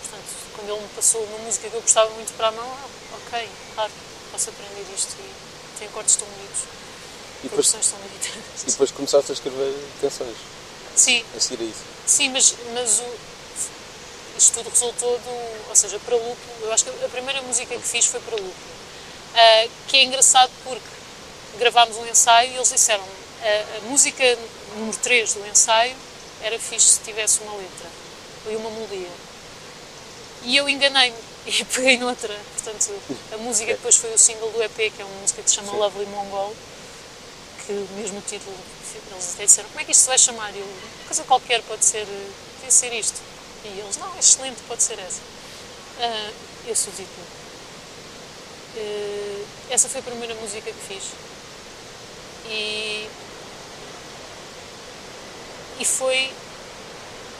[SPEAKER 2] portanto, quando ele me passou uma música que eu gostava muito para a mão, ah, ok, claro, posso aprender isto e tem acordes tão bonitos,
[SPEAKER 3] E depois,
[SPEAKER 2] bonitas.
[SPEAKER 3] e depois começaste a escrever canções
[SPEAKER 2] Sim,
[SPEAKER 3] a seguir a isso.
[SPEAKER 2] Sim, mas, mas o, isto tudo resultou do. Ou seja, para Lúpulo, eu acho que a primeira música que fiz foi para Lúpulo. Uh, que é engraçado porque gravámos um ensaio e eles disseram a, a música número 3 do ensaio era fixe se tivesse uma letra e uma melodia. E eu enganei-me e peguei noutra. Portanto, a música depois foi o single do EP, que é uma música que se chama Sim. Lovely Mongol, que mesmo o título, eles até disseram, como é que isto se vai chamar? Eu, coisa qualquer pode ser, pode ser isto. E eles, não, é excelente, pode ser essa. Uh, esse é o título. Uh, essa foi a primeira música que fiz. E, e foi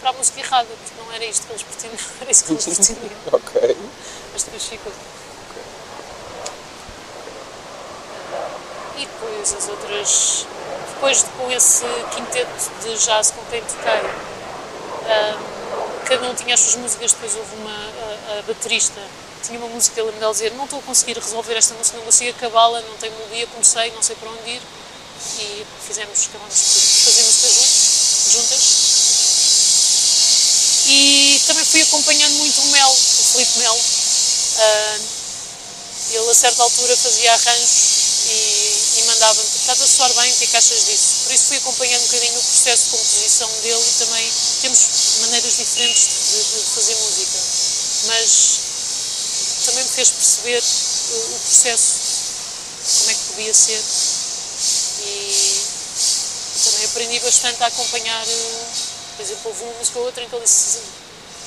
[SPEAKER 2] para a música errada, porque não era isto que eles pretendiam, era isso que eles pretendiam.
[SPEAKER 3] ok.
[SPEAKER 2] Mas depois ficou. E depois as outras. Depois com esse quinteto de jazz com quem toquei, um, cada um tinha as suas músicas, depois houve uma. a, a baterista tinha uma música, lembro dela dizer: Não estou a conseguir resolver esta música, não consigo acabá-la, não tenho melodia, comecei, não sei para onde ir. E fizemos, acabamos por fazer músicas juntas. E também fui acompanhando muito o Mel, o Felipe Mel. Uh, ele a certa altura fazia arranjos e, mandava-me, estás a soar bem, o que é que achas disso? Por isso fui acompanhando um bocadinho o processo de composição dele e também temos maneiras diferentes de, de fazer música. Mas também me fez perceber o, o, processo, como é que podia ser. E também aprendi bastante a acompanhar uh, por exemplo, houve uma música ou outra em que ele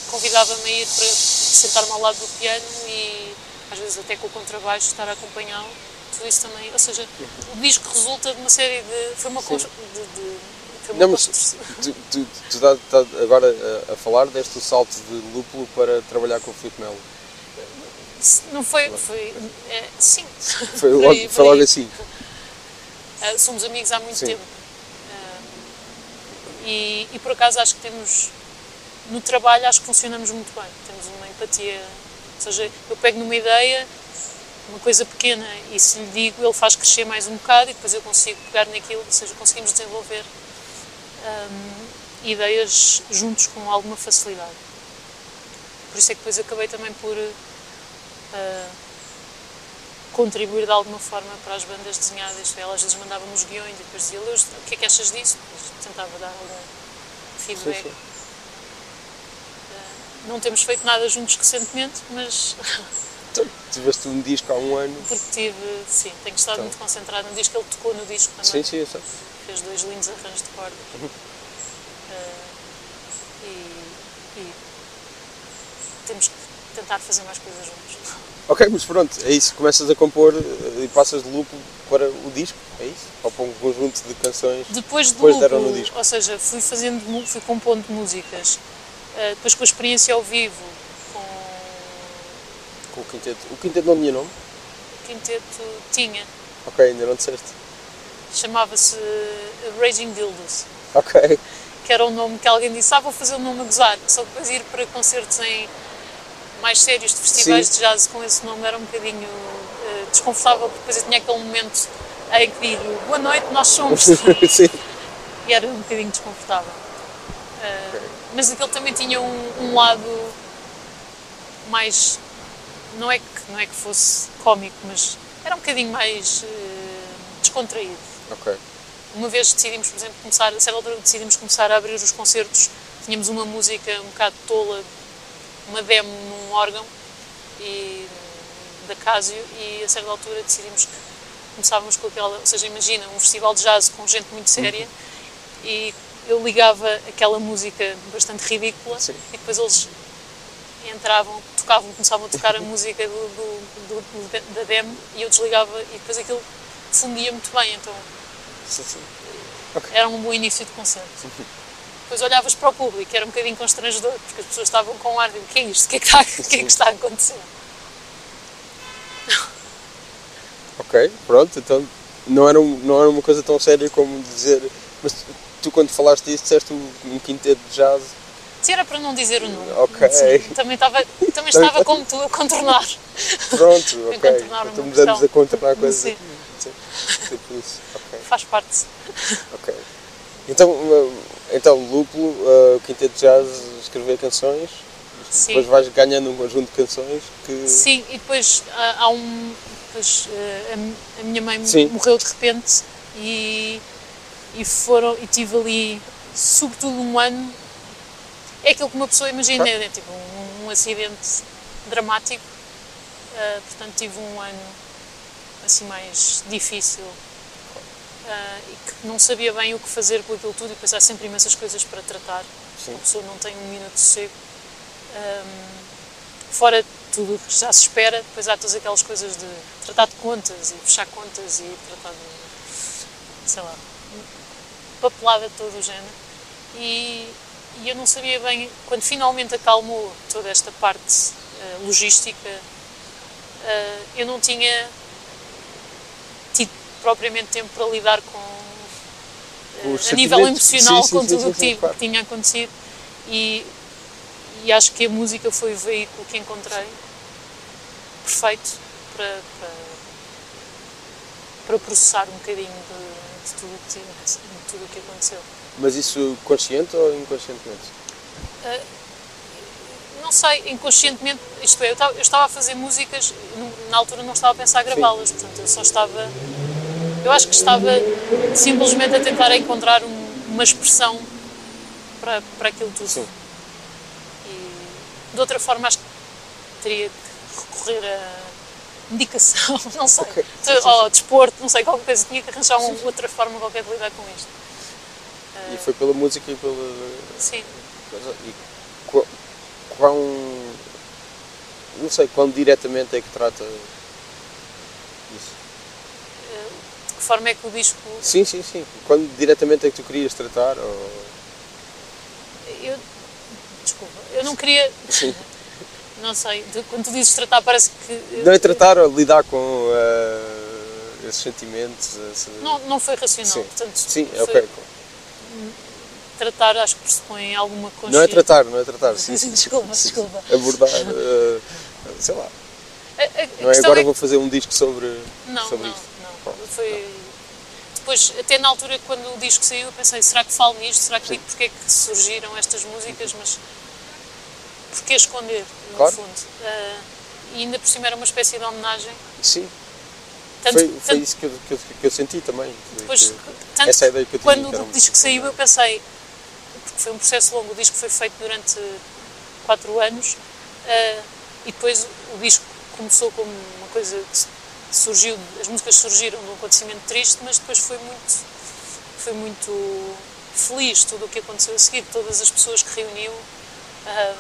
[SPEAKER 2] convidava-me a ir para sentar-me ao lado do piano e às vezes até com o contrabaixo estar a acompanhá-lo. Isso também, ou seja, o disco resulta de uma série de. Foi uma coisa. De, de, foi uma
[SPEAKER 3] Não, mas tu, tu, tu estás tá agora a, a, falar deste salto de lúpulo para trabalhar com o Filipe Melo.
[SPEAKER 2] Não foi. foi é, sim.
[SPEAKER 3] Foi logo, foi logo assim.
[SPEAKER 2] Uh, somos amigos há muito sim. tempo. E, e por acaso acho que temos, no trabalho, acho que funcionamos muito bem. Temos uma empatia. Ou seja, eu pego numa ideia, uma coisa pequena, e se lhe digo, ele faz crescer mais um bocado e depois eu consigo pegar naquilo, ou seja, conseguimos desenvolver hum, ideias juntos com alguma facilidade. Por isso é que depois acabei também por uh, contribuir de alguma forma para as bandas desenhadas. Ela às vezes mandava-me os guiões e depois dizia, o que é que achas disso? tentava dar algum feedback. Sim, sim. Uh, não temos feito nada juntos recentemente, mas.
[SPEAKER 3] Então, tiveste um disco há um ano?
[SPEAKER 2] Porque tive, sim, tenho estado então. muito concentrado no disco, ele tocou no disco também.
[SPEAKER 3] Sim, sim, eu sei.
[SPEAKER 2] Fez dois lindos arranjos de corda. Uhum. Uh, e, e temos que tentar fazer mais coisas juntos.
[SPEAKER 3] Ok, mas pronto, é isso. Começas a compor eh, e passas de lupo para o disco, é isso? Ou para um conjunto de canções
[SPEAKER 2] depois, depois de deram no disco? Ou seja, fui fazendo, fui compondo músicas. Uh, depois com a experiência ao vivo,
[SPEAKER 3] o quinteto. O quinteto não tinha nome?
[SPEAKER 2] O quinteto tinha.
[SPEAKER 3] Ok, ainda não disseste.
[SPEAKER 2] Chamava-se Raging Dildos.
[SPEAKER 3] Ok.
[SPEAKER 2] Que era um nome que alguém disse, ah, vou fazer o um nome a gozar. Só depois ir para concertos em mais sérios de festivais Sim. de jazz com esse nome era um bocadinho uh, desconfortável, porque depois eu tinha aquele momento em que digo boa noite, nós somos.
[SPEAKER 3] Sim.
[SPEAKER 2] E era um bocadinho desconfortável. Uh, okay. Mas aquele também tinha um, um, lado mais. Não é, que, não é que fosse cómico, mas era um bocadinho mais uh, descontraído.
[SPEAKER 3] Ok.
[SPEAKER 2] Uma vez decidimos, por exemplo, começar, a certa altura decidimos começar a abrir os concertos, tínhamos uma música um bocado tola uma demo num órgão e, da Casio e a certa altura decidimos que começávamos com aquela, ou seja, imagina um festival de jazz com gente muito séria uhum. e eu ligava aquela música bastante ridícula
[SPEAKER 3] Sim.
[SPEAKER 2] e depois eles entravam, tocavam, começavam a tocar a música do, do, do, da demo e eu desligava e depois aquilo fundia muito bem, então
[SPEAKER 3] sim, sim.
[SPEAKER 2] Okay. era um bom início de concerto. Depois olhavas para o público, era um bocadinho constrangedor, porque as pessoas estavam com um ar de o que é isto? O que é que está, o que é que está a acontecer?
[SPEAKER 3] Ok, pronto, então não era, um, não era uma coisa tão séria como dizer. Mas tu, quando falaste disso, disseste um, um quinteto de jazz.
[SPEAKER 2] Era para não dizer o nome.
[SPEAKER 3] Ok.
[SPEAKER 2] Também estava, também estava como tu a contornar.
[SPEAKER 3] Pronto, ok. Então mudamos a contornar coisas.
[SPEAKER 2] Sim.
[SPEAKER 3] Sim. Tipo isso. Okay.
[SPEAKER 2] Faz parte.
[SPEAKER 3] Ok. Então então, Lúpulo, uh, o Quinteto de Jazz, escrever canções,
[SPEAKER 2] Sim.
[SPEAKER 3] depois vais ganhando um conjunto de canções que.
[SPEAKER 2] Sim, e depois há, há um. Depois, eh, a, a minha mãe
[SPEAKER 3] Sim.
[SPEAKER 2] morreu de repente e, e foram. E tive ali, sobretudo, um ano. É aquilo que uma pessoa imagina,
[SPEAKER 3] Claro.
[SPEAKER 2] é tipo um, um acidente dramático. Eh, portanto, tive um ano assim mais difícil eh, e que não sabia bem o que fazer com aquilo tudo e depois há sempre imensas coisas para tratar.
[SPEAKER 3] Sim.
[SPEAKER 2] A pessoa não tem um minuto de sossego. Ahm, fora tudo o que já se espera, depois há todas aquelas coisas de tratar de contas e fechar contas e tratar de, sei lá, papelada de todo o género. E, e eu não sabia bem, quando finalmente acalmou toda esta parte eh, logística, eh, eu não tinha tido propriamente tempo para lidar com, eh, a nível emocional
[SPEAKER 3] Sim, sim,
[SPEAKER 2] com tudo
[SPEAKER 3] sim,
[SPEAKER 2] o que,
[SPEAKER 3] claro.
[SPEAKER 2] que tinha acontecido e, e acho que a música foi o veículo que encontrei perfeito para, para, para processar um bocadinho de, de tudo o que aconteceu.
[SPEAKER 3] Mas isso consciente ou inconscientemente?
[SPEAKER 2] Não sei, inconscientemente, isto é, eu estava, eu estava a fazer músicas, na altura não estava a pensar a gravá-las, portanto eu só estava, eu acho que estava simplesmente a tentar encontrar um- uma expressão para, para aquilo tudo.
[SPEAKER 3] Sim.
[SPEAKER 2] E de outra forma acho que teria que recorrer a indicação, não sei,
[SPEAKER 3] Ok.
[SPEAKER 2] Ou
[SPEAKER 3] Sim, sim,
[SPEAKER 2] ou desporto, não sei, qualquer coisa, tinha que arranjar uma outra forma qualquer de lidar com isto.
[SPEAKER 3] E foi pela música e pela.
[SPEAKER 2] Sim.
[SPEAKER 3] E qu- quão. Não sei, quão diretamente é que trata isso?
[SPEAKER 2] De que forma é que o disco
[SPEAKER 3] Sim, sim, sim. Quando diretamente é que tu querias tratar? Ou...
[SPEAKER 2] Eu, desculpa, eu não queria.
[SPEAKER 3] Sim.
[SPEAKER 2] Não sei, quando tu dizes tratar, parece que.
[SPEAKER 3] Não é tratar ou lidar com eh, esses sentimentos? esse-
[SPEAKER 2] Não, não foi racional.
[SPEAKER 3] Sim.
[SPEAKER 2] Portanto,
[SPEAKER 3] Sim,
[SPEAKER 2] foi-
[SPEAKER 3] ok.
[SPEAKER 2] Tratar, acho que pressupõe alguma consciência.
[SPEAKER 3] Não é tratar, não é tratar. Sim, sim,
[SPEAKER 2] Desculpa, desculpa.
[SPEAKER 3] Abordar, eh, sei lá.
[SPEAKER 2] A, a-
[SPEAKER 3] Não é agora
[SPEAKER 2] é
[SPEAKER 3] vou fazer um disco sobre,
[SPEAKER 2] Não,
[SPEAKER 3] sobre
[SPEAKER 2] não,
[SPEAKER 3] isto.
[SPEAKER 2] não. Foi. Depois, até na altura, quando o disco saiu, eu pensei: será que falo nisto? Será que digo porque é que surgiram estas músicas? Mas. Porquê esconder, no
[SPEAKER 3] Claro.
[SPEAKER 2] fundo? Ah, e ainda por cima era uma espécie de homenagem.
[SPEAKER 3] Sim,
[SPEAKER 2] Tanto,
[SPEAKER 3] foi, foi
[SPEAKER 2] tanto-
[SPEAKER 3] isso que eu, que, eu, que eu senti também.
[SPEAKER 2] Depois, tanto
[SPEAKER 3] essa é a ideia que eu tinha,
[SPEAKER 2] quando o
[SPEAKER 3] um-
[SPEAKER 2] disco saiu, eu pensei, porque foi um processo longo, o disco foi feito durante quatro anos eh, e depois o disco começou como uma coisa que surgiu, as músicas surgiram de um acontecimento triste, mas depois foi muito, foi muito feliz tudo o que aconteceu a seguir, todas as pessoas que reuniu. ahm,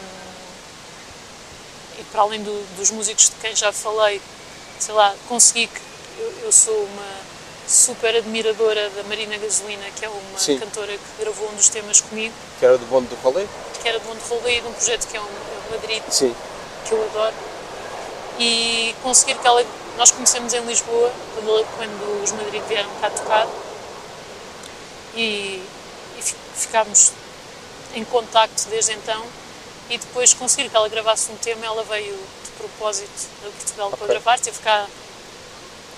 [SPEAKER 2] e para além do- dos músicos de quem já falei, sei lá, consegui que eu, eu sou uma super admiradora da Marina Gasolina, que é uma
[SPEAKER 3] Sim.
[SPEAKER 2] cantora que gravou um dos temas comigo,
[SPEAKER 3] Que era do bonde do rolê?
[SPEAKER 2] que era de Monte Rolê, de um projeto que é um, é o Madrid,
[SPEAKER 3] Sim.
[SPEAKER 2] que eu adoro. E conseguir que ela. Nós conhecemos em Lisboa, quando, quando os Madrid vieram cá tocar, e, e fi- ficámos em contacto desde então. E depois conseguir que ela gravasse um tema, ela veio de propósito a Portugal para
[SPEAKER 3] Ok.
[SPEAKER 2] gravar. Teve cá.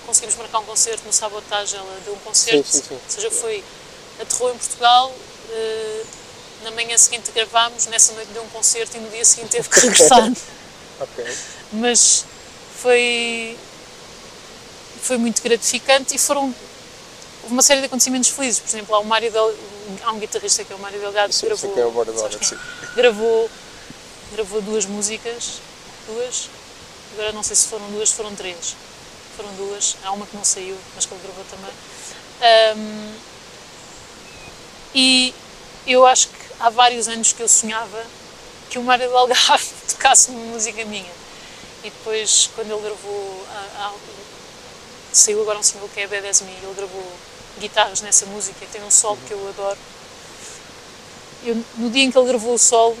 [SPEAKER 2] Conseguimos marcar um concerto no Sabotage, ela deu um concerto.
[SPEAKER 3] Sim, sim, sim.
[SPEAKER 2] Ou seja, foi. Aterrou em Portugal. eh, na manhã seguinte gravámos, nessa noite deu um concerto e no dia seguinte teve que regressar
[SPEAKER 3] Ok.
[SPEAKER 2] mas foi foi muito gratificante e foram houve uma série de acontecimentos felizes por exemplo há um Mário Del, há um guitarrista que é o Mário Delgado que
[SPEAKER 3] Sim,
[SPEAKER 2] gravou
[SPEAKER 3] quem é o
[SPEAKER 2] quem? gravou gravou duas músicas duas agora não sei se foram duas foram três foram duas há uma que não saiu mas que ele gravou também Ahm, e eu acho que há vários anos que eu sonhava que o Mário Delgado tocasse uma música minha. E depois, quando ele gravou, a- a- saiu agora um single que é B10 Me, ele gravou guitarras nessa música, tem um solo que eu adoro. Eu, no dia em que ele gravou o solo,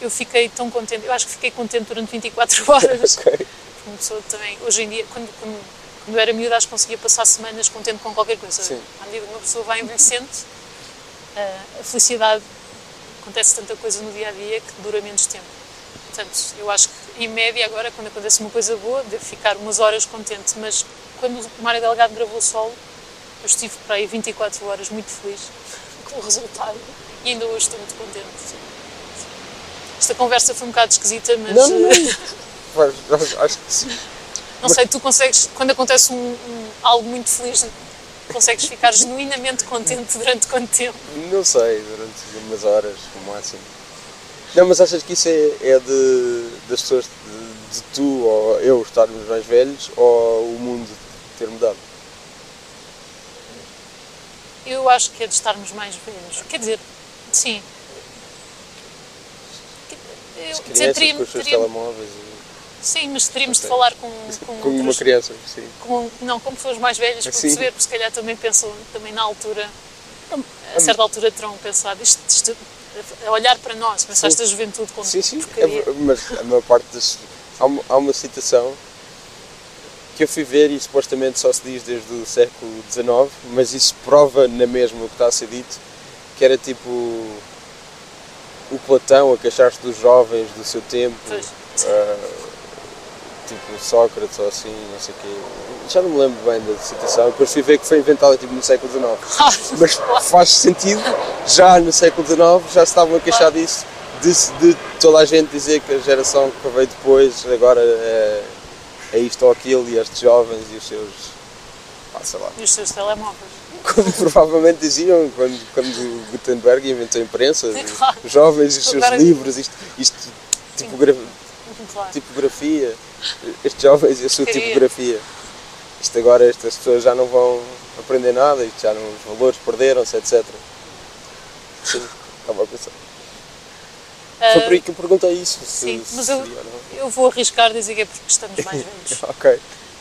[SPEAKER 2] eu fiquei tão contente, eu acho que fiquei contente durante 24 horas.
[SPEAKER 3] Ok.
[SPEAKER 2] Uma pessoa também, hoje em dia, quando, quando, quando era miúda, acho que conseguia passar semanas contente com qualquer coisa.
[SPEAKER 3] Sim.
[SPEAKER 2] À medida que uma pessoa vai envelhecendo, ah, a felicidade acontece tanta coisa no dia a dia que dura menos tempo. Portanto, eu acho que, em média, agora, quando acontece uma coisa boa, devo ficar umas horas contente. Mas quando o Mário Delgado gravou o solo, eu estive para aí 24 horas muito feliz com o resultado e ainda hoje estou muito contente. Esta conversa foi um bocado esquisita, mas
[SPEAKER 3] Não, não, não. acho- que sim.
[SPEAKER 2] não sei, tu consegues, quando acontece um, um- algo muito feliz, consegues ficar genuinamente contente durante quanto tempo?
[SPEAKER 3] Não sei, durante umas horas, no máximo. Não, mas achas que isso é, é de, das pessoas, de, de tu ou eu estarmos mais velhos ou o mundo ter mudado?
[SPEAKER 2] Eu acho que é de estarmos mais velhos. Quer dizer, sim. Eu,
[SPEAKER 3] As
[SPEAKER 2] quer dizer,
[SPEAKER 3] crianças
[SPEAKER 2] teríamos-
[SPEAKER 3] com os seus
[SPEAKER 2] teríamos-
[SPEAKER 3] telemóveis
[SPEAKER 2] sim, mas teríamos de falar com, com,
[SPEAKER 3] com uma
[SPEAKER 2] outros-
[SPEAKER 3] criança, sim.
[SPEAKER 2] com- não, com pessoas mais velhas para
[SPEAKER 3] Sim.
[SPEAKER 2] perceber, porque se calhar também pensam, também na altura, a certa altura terão pensado, isto, isto a olhar para nós, pensaste
[SPEAKER 3] Sim.
[SPEAKER 2] da juventude como
[SPEAKER 3] Sim, sim, é mas a maior parte das. Há uma, há uma citação que eu fui ver e supostamente só se diz desde o século XIX, mas isso prova na mesma o que está a ser dito, que era tipo o Platão a queixar-se dos jovens do seu tempo,
[SPEAKER 2] Pois.
[SPEAKER 3] ah, tipo Sócrates ou assim, não sei o quê. Já não me lembro bem da citação, depois fui ver que foi inventada tipo, no século XIX. Mas faz sentido, já no século XIX já se estavam a queixar disso, de, de toda a gente dizer que a geração que veio depois agora é, é isto ou aquilo e estes jovens e os seus. pá, sei lá.
[SPEAKER 2] E os seus telemóveis.
[SPEAKER 3] Como provavelmente diziam quando, quando Gutenberg inventou a imprensa,
[SPEAKER 2] Claro.
[SPEAKER 3] jovens e os seus
[SPEAKER 2] Agora-
[SPEAKER 3] livros, isto, isto tipogra-
[SPEAKER 2] Claro.
[SPEAKER 3] tipografia, estes jovens e a sua tipografia. Isto agora, estas pessoas já não vão aprender nada, isto já não, os valores perderam-se, etc. Sim, estava a pensar. Foi por aí que eu perguntei isso.
[SPEAKER 2] Sim,
[SPEAKER 3] se
[SPEAKER 2] mas eu, eu vou arriscar dizer que é porque estamos mais velhos.
[SPEAKER 3] Ok.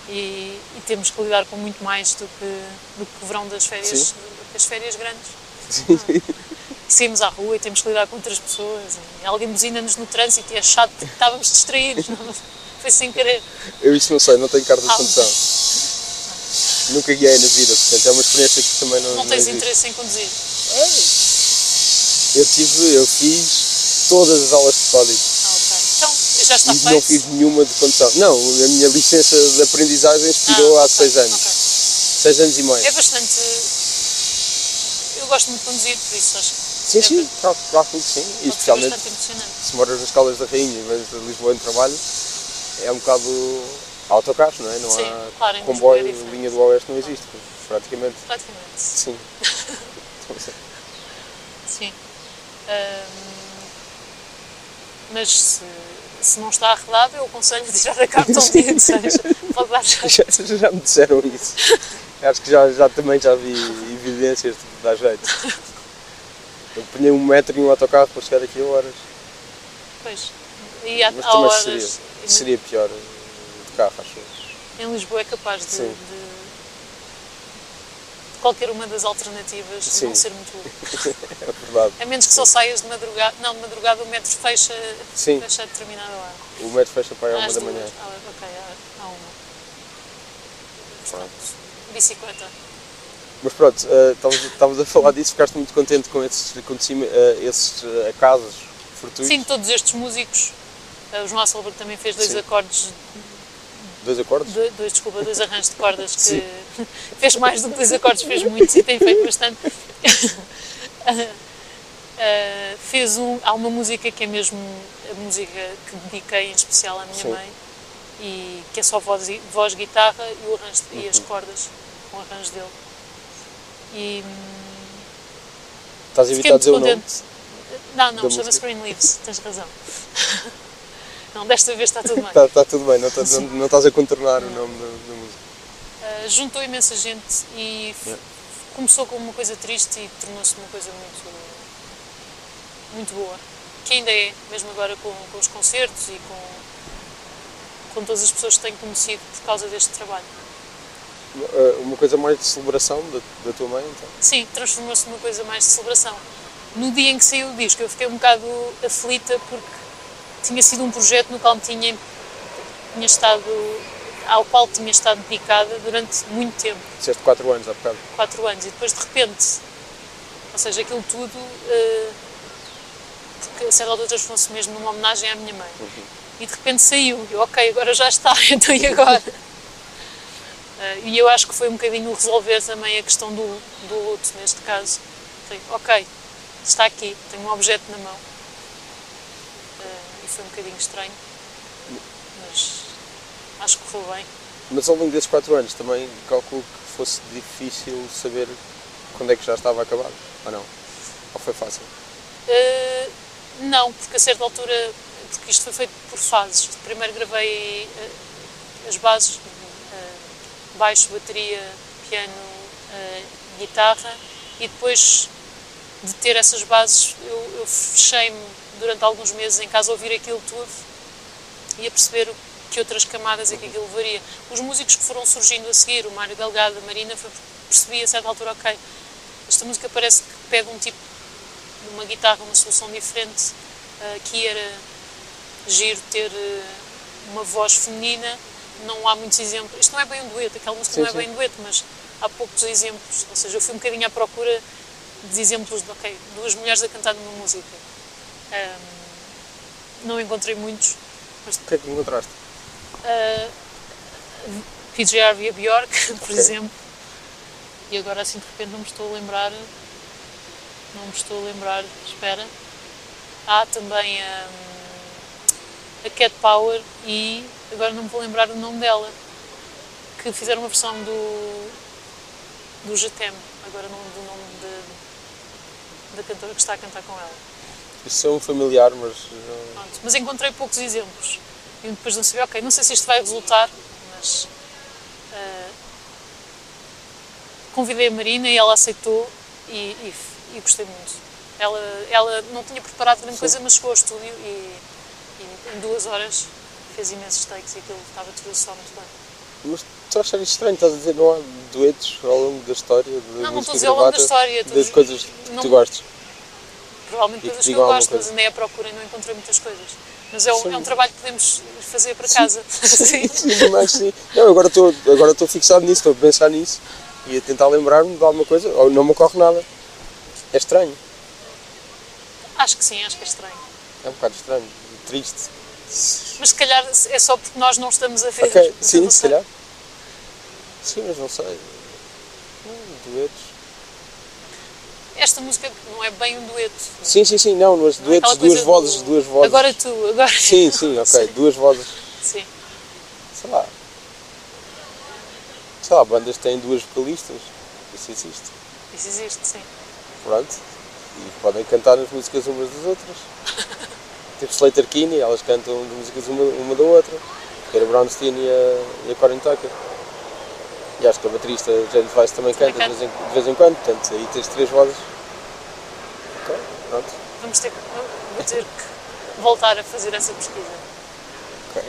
[SPEAKER 2] e, e temos que lidar com muito mais do que, do que o verão das férias,
[SPEAKER 3] Sim.
[SPEAKER 2] do que as férias grandes.
[SPEAKER 3] Sim.
[SPEAKER 2] E saímos à rua e temos que lidar com outras pessoas. E alguém buzina-nos no trânsito e é chato porque estávamos distraídos. não- Foi sem querer.
[SPEAKER 3] Eu isso não sei, não tenho carta de
[SPEAKER 2] Ah.
[SPEAKER 3] condução. Nunca guiei na vida, portanto é uma experiência que também não,
[SPEAKER 2] Não tens
[SPEAKER 3] existe.
[SPEAKER 2] interesse em conduzir.
[SPEAKER 3] Eu tive, eu fiz todas as aulas de código
[SPEAKER 2] Ah, ok. Então, já está
[SPEAKER 3] e
[SPEAKER 2] feito.
[SPEAKER 3] não fiz nenhuma de condução. Não, a minha licença de aprendizagem expirou
[SPEAKER 2] Ah,
[SPEAKER 3] há seis anos.
[SPEAKER 2] ok.
[SPEAKER 3] Seis anos e meio.
[SPEAKER 2] É bastante. Eu gosto muito de conduzir, por isso acho que
[SPEAKER 3] Sim,
[SPEAKER 2] é
[SPEAKER 3] sim, claro, claro que sim. E especialmente
[SPEAKER 2] emocionante.
[SPEAKER 3] se moras nas Caldas da Rainha e vens de Lisboa em trabalho, é um bocado autocarros, não é? Não
[SPEAKER 2] Sim,
[SPEAKER 3] há
[SPEAKER 2] claro, em
[SPEAKER 3] comboio,
[SPEAKER 2] é
[SPEAKER 3] linha do Oeste não existe, praticamente.
[SPEAKER 2] Praticamente.
[SPEAKER 3] Sim.
[SPEAKER 2] Sim. Mas se, se não está arredado, eu aconselho a tirar a carta um dia que seja. Pode dar
[SPEAKER 3] já, já me disseram isso. Acho que já, já também já vi evidências de dar jeito. Eu apanhei um metro em um autocarro para chegar aqui a horas.
[SPEAKER 2] Pois. E há,
[SPEAKER 3] Mas
[SPEAKER 2] há horas.
[SPEAKER 3] seria, seria pior de carro, acho eu.
[SPEAKER 2] Em Lisboa é capaz de, de qualquer uma das alternativas
[SPEAKER 3] Sim.
[SPEAKER 2] não ser muito boa.
[SPEAKER 3] É verdade.
[SPEAKER 2] A menos que só saias de madrugada. Não, de madrugada o metro fecha,
[SPEAKER 3] Sim.
[SPEAKER 2] fecha a determinada hora.
[SPEAKER 3] O metro fecha para à uma da manhã.
[SPEAKER 2] Ah, ok, há uma.
[SPEAKER 3] Pronto.
[SPEAKER 2] Bicicleta.
[SPEAKER 3] Mas pronto, eh, estávamos estávamos a falar disso, ficaste muito contente com esses, acontecime- eh, esses eh, acasos fortuitos.
[SPEAKER 2] Sim, todos estes músicos. O João Asselberg também fez dois
[SPEAKER 3] Sim.
[SPEAKER 2] acordes
[SPEAKER 3] Dois acordes?
[SPEAKER 2] do- dois, desculpa, dois arranjos de cordas que
[SPEAKER 3] Sim.
[SPEAKER 2] fez mais do que dois acordes, fez muitos e tem feito bastante. Uh, fez um, há uma música que é mesmo a música que dediquei em especial à minha
[SPEAKER 3] Sim.
[SPEAKER 2] mãe e que é só voz, e- voz guitarra e, o arranjo, e
[SPEAKER 3] Uhum.
[SPEAKER 2] as cordas com o arranjo dele. E hum,
[SPEAKER 3] Estás a evitar dizer o nome?
[SPEAKER 2] Não, não, chama-se? Green Leaves, tens razão. não, desta vez está tudo bem.
[SPEAKER 3] Está tá tudo bem, não estás, não, não estás a contornar o nome da, da música.
[SPEAKER 2] Uh, juntou imensa gente e
[SPEAKER 3] Yeah.
[SPEAKER 2] começou com uma coisa triste e tornou-se uma coisa muito, muito boa. Que ainda é, mesmo agora com, com os concertos e com, com todas as pessoas que tenho conhecido por causa deste trabalho.
[SPEAKER 3] Eh, Uma coisa mais de celebração da, da tua mãe, então?
[SPEAKER 2] Sim, transformou-se numa coisa mais de celebração. No dia em que saiu o disco, eu fiquei um bocado aflita porque tinha sido um projeto no qual tinha, tinha estado, ao qual tinha estado dedicada durante muito tempo.
[SPEAKER 3] Disseste 4 anos há bocado.
[SPEAKER 2] quatro anos e depois de repente, ou seja, aquilo tudo, eh, porque a certa altura transformou-se mesmo numa homenagem à minha mãe. E de repente saiu, e eu, ok, agora já está, então e agora? Eh, e eu acho que foi um bocadinho resolver também a questão do, do luto, neste caso. Foi, ok, está aqui, tenho um objeto na mão. Eh, e foi um bocadinho estranho, mas acho que correu bem.
[SPEAKER 3] Mas ao longo desses 4 anos também calculo que fosse difícil saber quando é que já estava acabado, ou não? Ou foi fácil?
[SPEAKER 2] Uh, não, porque a certa altura, porque isto foi feito por fases. Primeiro gravei uh, as bases, uh, baixo, bateria, piano, guitarra, e depois de ter essas bases, eu, eu fechei-me durante alguns meses em casa a ouvir aquilo tudo e a perceber que outras camadas é que aquilo levaria. Os músicos que foram surgindo a seguir, o Mário Delgado, a Marina, foi, percebi a certa altura, ok, esta música parece que pede um tipo de uma guitarra, uma solução diferente, uh, que era giro ter uh, uma voz feminina, não há muitos exemplos, isto não é bem um dueto, aquela música sim, não é sim. bem um dueto, mas há poucos exemplos, ou seja, eu fui um bocadinho à procura de exemplos de, ok, duas mulheres a cantar numa música. Um, não encontrei muitos.
[SPEAKER 3] Mas... O que é que encontraste?
[SPEAKER 2] Uh, PJ Harvey a Bjork, por okay. exemplo. E agora assim de repente não me estou a lembrar. Não me estou a lembrar. Espera. Há também um, a Cat Power e agora não me vou lembrar o nome dela. Que fizeram uma versão do, do GTM, agora não do nome de, da cantora que está a cantar com ela.
[SPEAKER 3] Isso é um familiar, mas.
[SPEAKER 2] Pronto, mas encontrei poucos exemplos. E depois não sabia, ok, não sei se isto vai resultar, mas. Uh, convidei a Marina e ela aceitou e, e, e, gostei muito. Ela, ela não tinha preparado grande coisa, mas chegou ao estúdio e, e, em duas horas fez imensos takes e aquilo estava tudo soar muito bem.
[SPEAKER 3] Mas tu achas estranho, estás a dizer, não há duetos ao longo da história? De
[SPEAKER 2] não, não estou a dizer ao longo da história.
[SPEAKER 3] Das coisas que não, tu gostes?
[SPEAKER 2] Provavelmente coisas que, que eu gosto, mas andei à procura e não encontrei muitas coisas. Mas é um, é um trabalho que podemos fazer para casa.
[SPEAKER 3] Sim, sim, mas sim. Não, agora estou agora estou fixado nisso, estou a pensar nisso e a tentar lembrar-me de alguma coisa, ou não me ocorre nada. É estranho.
[SPEAKER 2] Acho que sim, acho que é estranho.
[SPEAKER 3] É um bocado estranho, triste.
[SPEAKER 2] Mas se calhar é só porque nós não estamos a ver.
[SPEAKER 3] Ok, sim, se calhar. Sim, mas não sei. Hum, duetos.
[SPEAKER 2] Esta música não é bem um dueto.
[SPEAKER 3] Sim, sim, sim, não, mas duetos, é duas vozes, do... duas vozes.
[SPEAKER 2] Agora tu, agora.
[SPEAKER 3] Sim, sim, ok, sim. duas vozes.
[SPEAKER 2] Sim.
[SPEAKER 3] Sei lá. Sei lá, bandas têm duas vocalistas. Isso existe.
[SPEAKER 2] Isso existe, sim.
[SPEAKER 3] Pronto. E podem cantar as músicas umas das outras. tipo Slater Kinney, elas cantam as músicas uma, uma da outra. Era Brownstein e a, e a Corin Tucker. E acho que a baterista James Weiss também canta de vez, em, de vez em quando, portanto aí tens três vozes. Ok, pronto.
[SPEAKER 2] Vamos ter que, vou ter que voltar a fazer essa pesquisa.
[SPEAKER 3] Ok.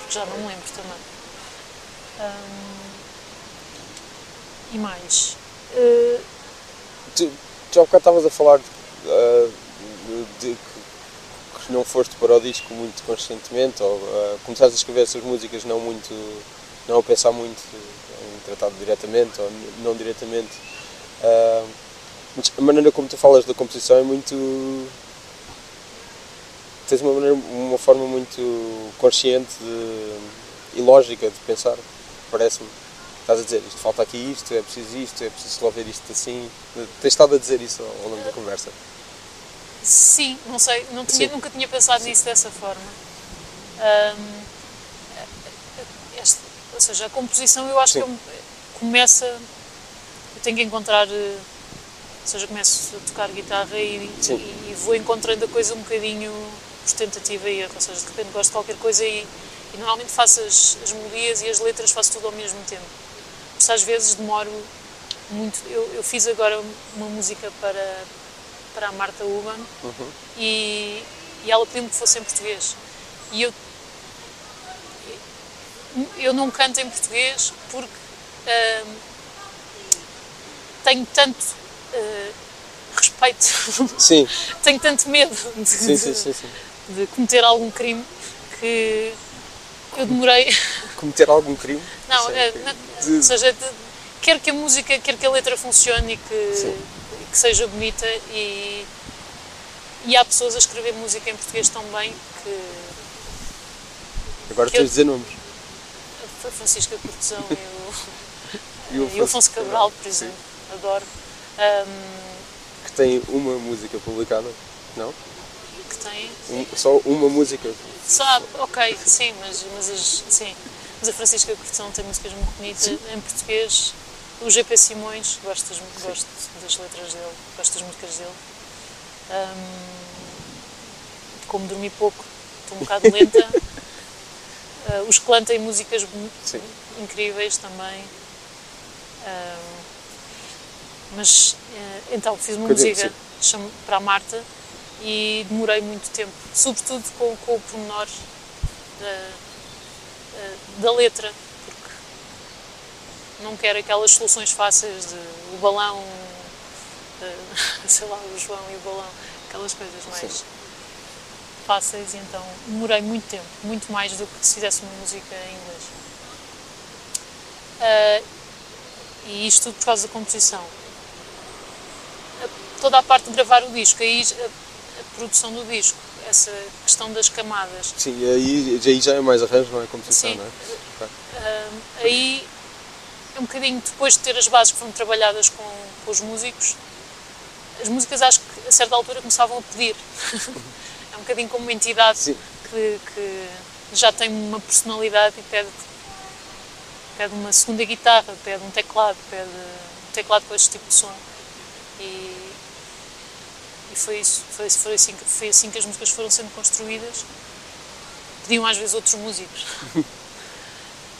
[SPEAKER 2] Porque já não me lembro também. Hum, e mais? Uh,
[SPEAKER 3] tu, já há bocado estavas a falar uh, de, de não foste para o disco muito conscientemente ou uh, começaste a escrever essas músicas não muito não a pensar muito em tratado diretamente ou não diretamente uh, a maneira como tu falas da composição é muito tens uma maneira uma forma muito consciente de, e lógica de pensar parece-me estás a dizer isto falta aqui isto é preciso isto é preciso resolver isto assim tens estado a dizer isso ao longo da conversa
[SPEAKER 2] Sim, não sei, não tinha, nunca tinha pensado nisso dessa forma. Um, este, ou seja, a composição eu acho Sim. que começa. Eu tenho que encontrar. Eh, ou seja, começo a tocar guitarra e, e, e, vou encontrando a coisa um bocadinho por tentativa e erro. Ou seja, de repente gosto de qualquer coisa e, e normalmente faço as, as melodias e as letras, faço tudo ao mesmo tempo. Às vezes demoro muito. Eu, eu fiz agora uma música para, para a Marta Uban uhum. e, e ela pediu-me que fosse em português. E eu, eu não canto em português porque uh, tenho tanto uh, respeito,
[SPEAKER 3] sim.
[SPEAKER 2] tenho tanto medo de,
[SPEAKER 3] sim, sim, sim,
[SPEAKER 2] de, cometer algum crime que eu demorei.
[SPEAKER 3] Cometer algum crime?
[SPEAKER 2] Não, é, de... ou seja, de, quer que a música, quer que a letra funcione e que que seja bonita e, e há pessoas a escrever música em português tão bem que.
[SPEAKER 3] Agora tens de dizer nomes.
[SPEAKER 2] A Francisca Cortesão e o, e o, e o Afonso Cabral, por exemplo, Sim. adoro. Um,
[SPEAKER 3] que tem uma música publicada. Não?
[SPEAKER 2] que tem.
[SPEAKER 3] Um- só uma música.
[SPEAKER 2] Só, ok, sim, mas, mas, as, sim. Mas a Francisca Cortesão tem músicas muito bonitas em português. O GP Simões, gosto das, gosto das letras dele, gosto das músicas dele. Ahm, como dormi pouco, estou um bocado lenta. Ah, os Clã têm músicas
[SPEAKER 3] Sim.
[SPEAKER 2] incríveis também. Ahm, mas eh, então fiz uma música chamo- para a Marta e demorei muito tempo, sobretudo com, com o pormenor da, eh, da letra, porque não quero aquelas soluções fáceis de o balão, eh, sei lá, o João e o balão, aquelas coisas mais
[SPEAKER 3] Sim.
[SPEAKER 2] fáceis, e então demorei muito tempo, muito mais do que se fizesse uma música em inglês. Ah, e isto tudo por causa da composição. A- Toda a parte de gravar o disco, aí a, a produção do disco, essa questão das camadas,
[SPEAKER 3] Sim, aí, aí já é mais arranjo, não é composição,
[SPEAKER 2] Sim.
[SPEAKER 3] não é?
[SPEAKER 2] Aí é um bocadinho depois de ter as bases que foram trabalhadas com, com os músicos, as músicas acho que a certa altura começavam a pedir. é um bocadinho como uma entidade que, que já tem uma personalidade e pede, pede uma segunda guitarra, pede um teclado, pede um teclado com este tipo de som. E, e foi isso, foi, foi, assim, que- foi assim que as músicas foram sendo construídas. Pediam às vezes outros músicos.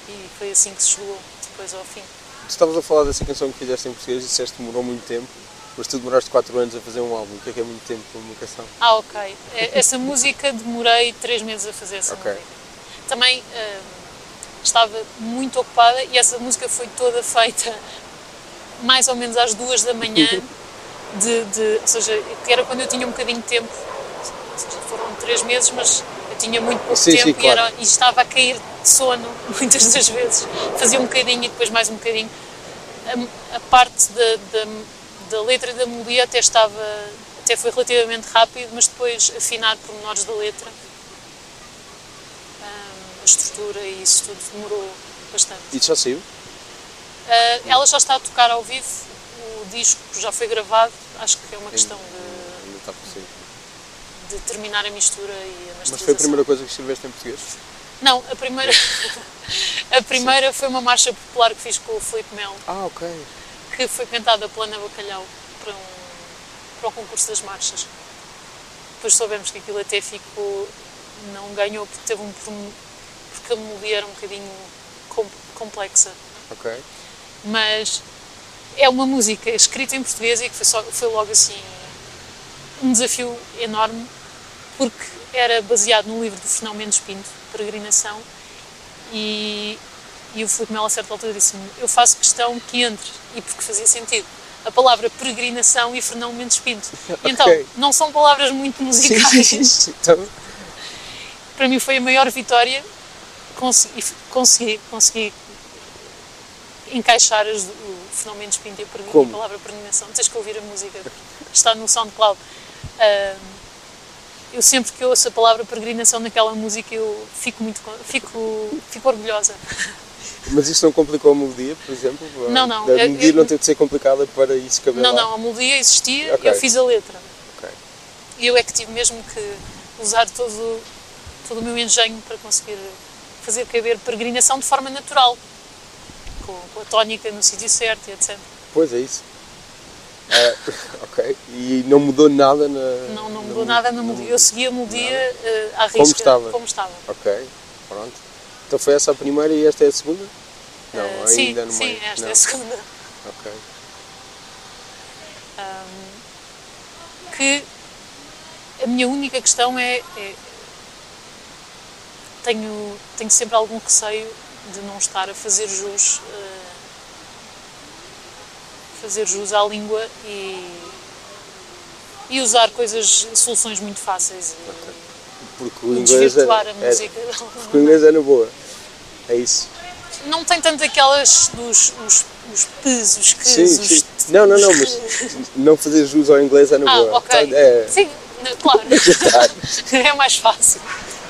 [SPEAKER 2] e foi assim que se chegou depois ao fim.
[SPEAKER 3] Tu estavas a falar dessa canção que fizeste em português e disseste que demorou muito tempo, mas tu demoraste 4 anos a fazer um álbum. O que é que é muito tempo para uma canção?
[SPEAKER 2] Ah, ok. Eh, Essa música demorei três meses a fazer essa
[SPEAKER 3] Ok.
[SPEAKER 2] música. Também hum, estava muito ocupada e essa música foi toda feita mais ou menos às duas da manhã, de, de- ou seja, que era quando eu tinha um bocadinho de tempo. Seja, foram três meses, mas eu tinha muito pouco
[SPEAKER 3] Sim, sim,
[SPEAKER 2] tempo e,
[SPEAKER 3] claro.
[SPEAKER 2] era- e estava a cair de sono muitas das vezes. Fazia um bocadinho e depois mais um bocadinho. A, a parte da, da, da letra e da melodia até estava, até foi relativamente rápido, mas depois afinar pormenores da letra, hum, a estrutura e isso tudo demorou bastante.
[SPEAKER 3] E já saiu?
[SPEAKER 2] Ah, ela já está a tocar ao vivo, o disco já foi gravado, acho que é uma questão de,
[SPEAKER 3] está
[SPEAKER 2] de terminar a mistura e a masterização.
[SPEAKER 3] Mas foi a primeira coisa que escreveste em português?
[SPEAKER 2] Não, a primeira, a primeira foi uma marcha popular que fiz com o Filipe Melo,
[SPEAKER 3] Ah, ok.
[SPEAKER 2] que foi cantada pela Ana Bacalhau para, um, para o concurso das marchas. Depois soubemos que aquilo até ficou, não ganhou porque teve um porque a melodia era um bocadinho com- complexa.
[SPEAKER 3] Ok.
[SPEAKER 2] mas é uma música escrita em português e que foi, só, foi logo assim um desafio enorme porque era baseado no livro do Fernão Mendes Pinto, Peregrinação, e, e o Filipe Melo a certa altura disse-me eu faço questão que entre, e porque fazia sentido a palavra peregrinação e Fernão Mendes Pinto. E Então, não são palavras muito
[SPEAKER 3] Sim,
[SPEAKER 2] musicais.
[SPEAKER 3] sim, sim. Então,
[SPEAKER 2] Para mim foi a maior vitória consegui, consegui, consegui encaixar as, o fenómeno de Pinto e a, perni-
[SPEAKER 3] Como?
[SPEAKER 2] a palavra peregrinação. Tens que ouvir a música, está no SoundCloud. Ah, eu sempre que ouço a palavra peregrinação naquela música eu fico muito fico, fico orgulhosa.
[SPEAKER 3] mas isto não complicou a melodia, por exemplo?
[SPEAKER 2] Não, não.
[SPEAKER 3] A melodia
[SPEAKER 2] eu-
[SPEAKER 3] não teve de ser complicada para isso caber
[SPEAKER 2] Não,
[SPEAKER 3] lá?
[SPEAKER 2] não, a melodia existia
[SPEAKER 3] Ok.
[SPEAKER 2] eu fiz a letra.
[SPEAKER 3] Ok.
[SPEAKER 2] E eu é que tive mesmo que usar todo, todo o meu engenho para conseguir fazer caber peregrinação de forma natural, com, com a tónica no sítio certo e etc.
[SPEAKER 3] Pois é isso. Ah, ok. E não mudou nada na.
[SPEAKER 2] Não, não
[SPEAKER 3] na
[SPEAKER 2] mudou
[SPEAKER 3] mu-
[SPEAKER 2] nada na
[SPEAKER 3] na
[SPEAKER 2] melodia. Eu segui a melodia eh, à risca,
[SPEAKER 3] Como estava.
[SPEAKER 2] como estava.
[SPEAKER 3] Ok, pronto. Então foi essa a primeira e esta é a segunda? Não,
[SPEAKER 2] Eh,
[SPEAKER 3] ainda
[SPEAKER 2] sim,
[SPEAKER 3] no
[SPEAKER 2] sim,
[SPEAKER 3] meio.
[SPEAKER 2] esta
[SPEAKER 3] não.
[SPEAKER 2] é a segunda.
[SPEAKER 3] Ok.
[SPEAKER 2] que a minha única questão é, é- tenho, tenho sempre algum receio de não estar a fazer jus eh, fazer jus à língua e, e usar coisas, soluções muito fáceis e,
[SPEAKER 3] Porque o inglês é,
[SPEAKER 2] a
[SPEAKER 3] é,
[SPEAKER 2] música.
[SPEAKER 3] porque o inglês é na boa. É isso.
[SPEAKER 2] Não tem tanto aquelas dos os, os p's, os qu's,
[SPEAKER 3] Sim, sim. Não, não, não, mas
[SPEAKER 2] que-
[SPEAKER 3] não fazer jus ao inglês é na
[SPEAKER 2] Ah,
[SPEAKER 3] boa.
[SPEAKER 2] ok.
[SPEAKER 3] Tá, É,
[SPEAKER 2] Sim, claro. é mais fácil.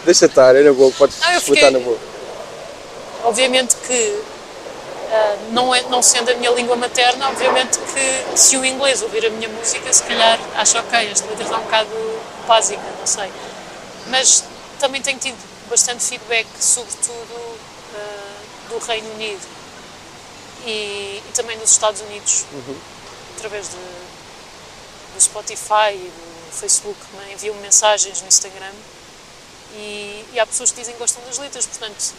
[SPEAKER 3] deixa estar, é na boa, podes
[SPEAKER 2] Não, fiquei-
[SPEAKER 3] na boa.
[SPEAKER 2] Obviamente que, ah, não, é, não sendo a minha língua materna, obviamente que se o inglês ouvir a minha música, se calhar acha ok, esta letra está um bocado básica, não sei. Mas também tenho tido bastante feedback, sobretudo uh, do Reino Unido e, e, também dos Estados Unidos,
[SPEAKER 3] Uhum.
[SPEAKER 2] através de, do Spotify e do Facebook, me enviam mensagens no Instagram e, e há pessoas que dizem que gostam das letras, portanto,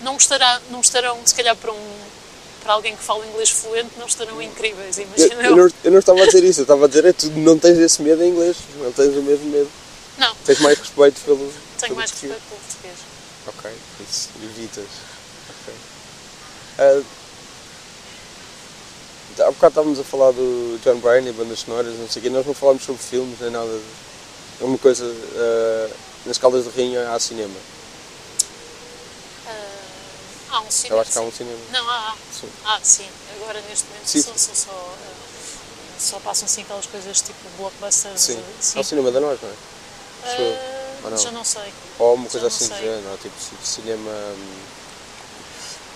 [SPEAKER 2] não, estará, não estarão, se calhar, para um para alguém que fala inglês fluente, não estarão incríveis,
[SPEAKER 3] Eu,
[SPEAKER 2] imagina
[SPEAKER 3] eu, não, eu não estava a dizer isso, eu estava a dizer é tu não tens esse medo em inglês, não tens o mesmo medo.
[SPEAKER 2] Não,
[SPEAKER 3] Tens mais respeito pelo.
[SPEAKER 2] tenho
[SPEAKER 3] pelo
[SPEAKER 2] mais
[SPEAKER 3] português.
[SPEAKER 2] respeito pelo português.
[SPEAKER 3] Ok, isso evitas. Ok. Ah, há bocado estávamos a falar do John Bryan e bandas sonoras, não sei o quê, nós não falámos sobre filmes nem nada. de- É uma coisa. ah, nas Caldas de Rainha há cinema.
[SPEAKER 2] Ah, há um cinema.
[SPEAKER 3] Eu acho que há um
[SPEAKER 2] sim.
[SPEAKER 3] cinema.
[SPEAKER 2] Não, há, há.
[SPEAKER 3] Sim.
[SPEAKER 2] Ah, sim. Agora neste momento
[SPEAKER 3] Sim.
[SPEAKER 2] são, são só. ah, só passam assim aquelas coisas tipo blockbusters.
[SPEAKER 3] Sim.
[SPEAKER 2] ah, sim.
[SPEAKER 3] É o cinema da nós, não é?
[SPEAKER 2] Ah,
[SPEAKER 3] Ou não?
[SPEAKER 2] já não sei.
[SPEAKER 3] Ou uma coisa assim do
[SPEAKER 2] sei.
[SPEAKER 3] género, ou tipo ci- cinema. hum,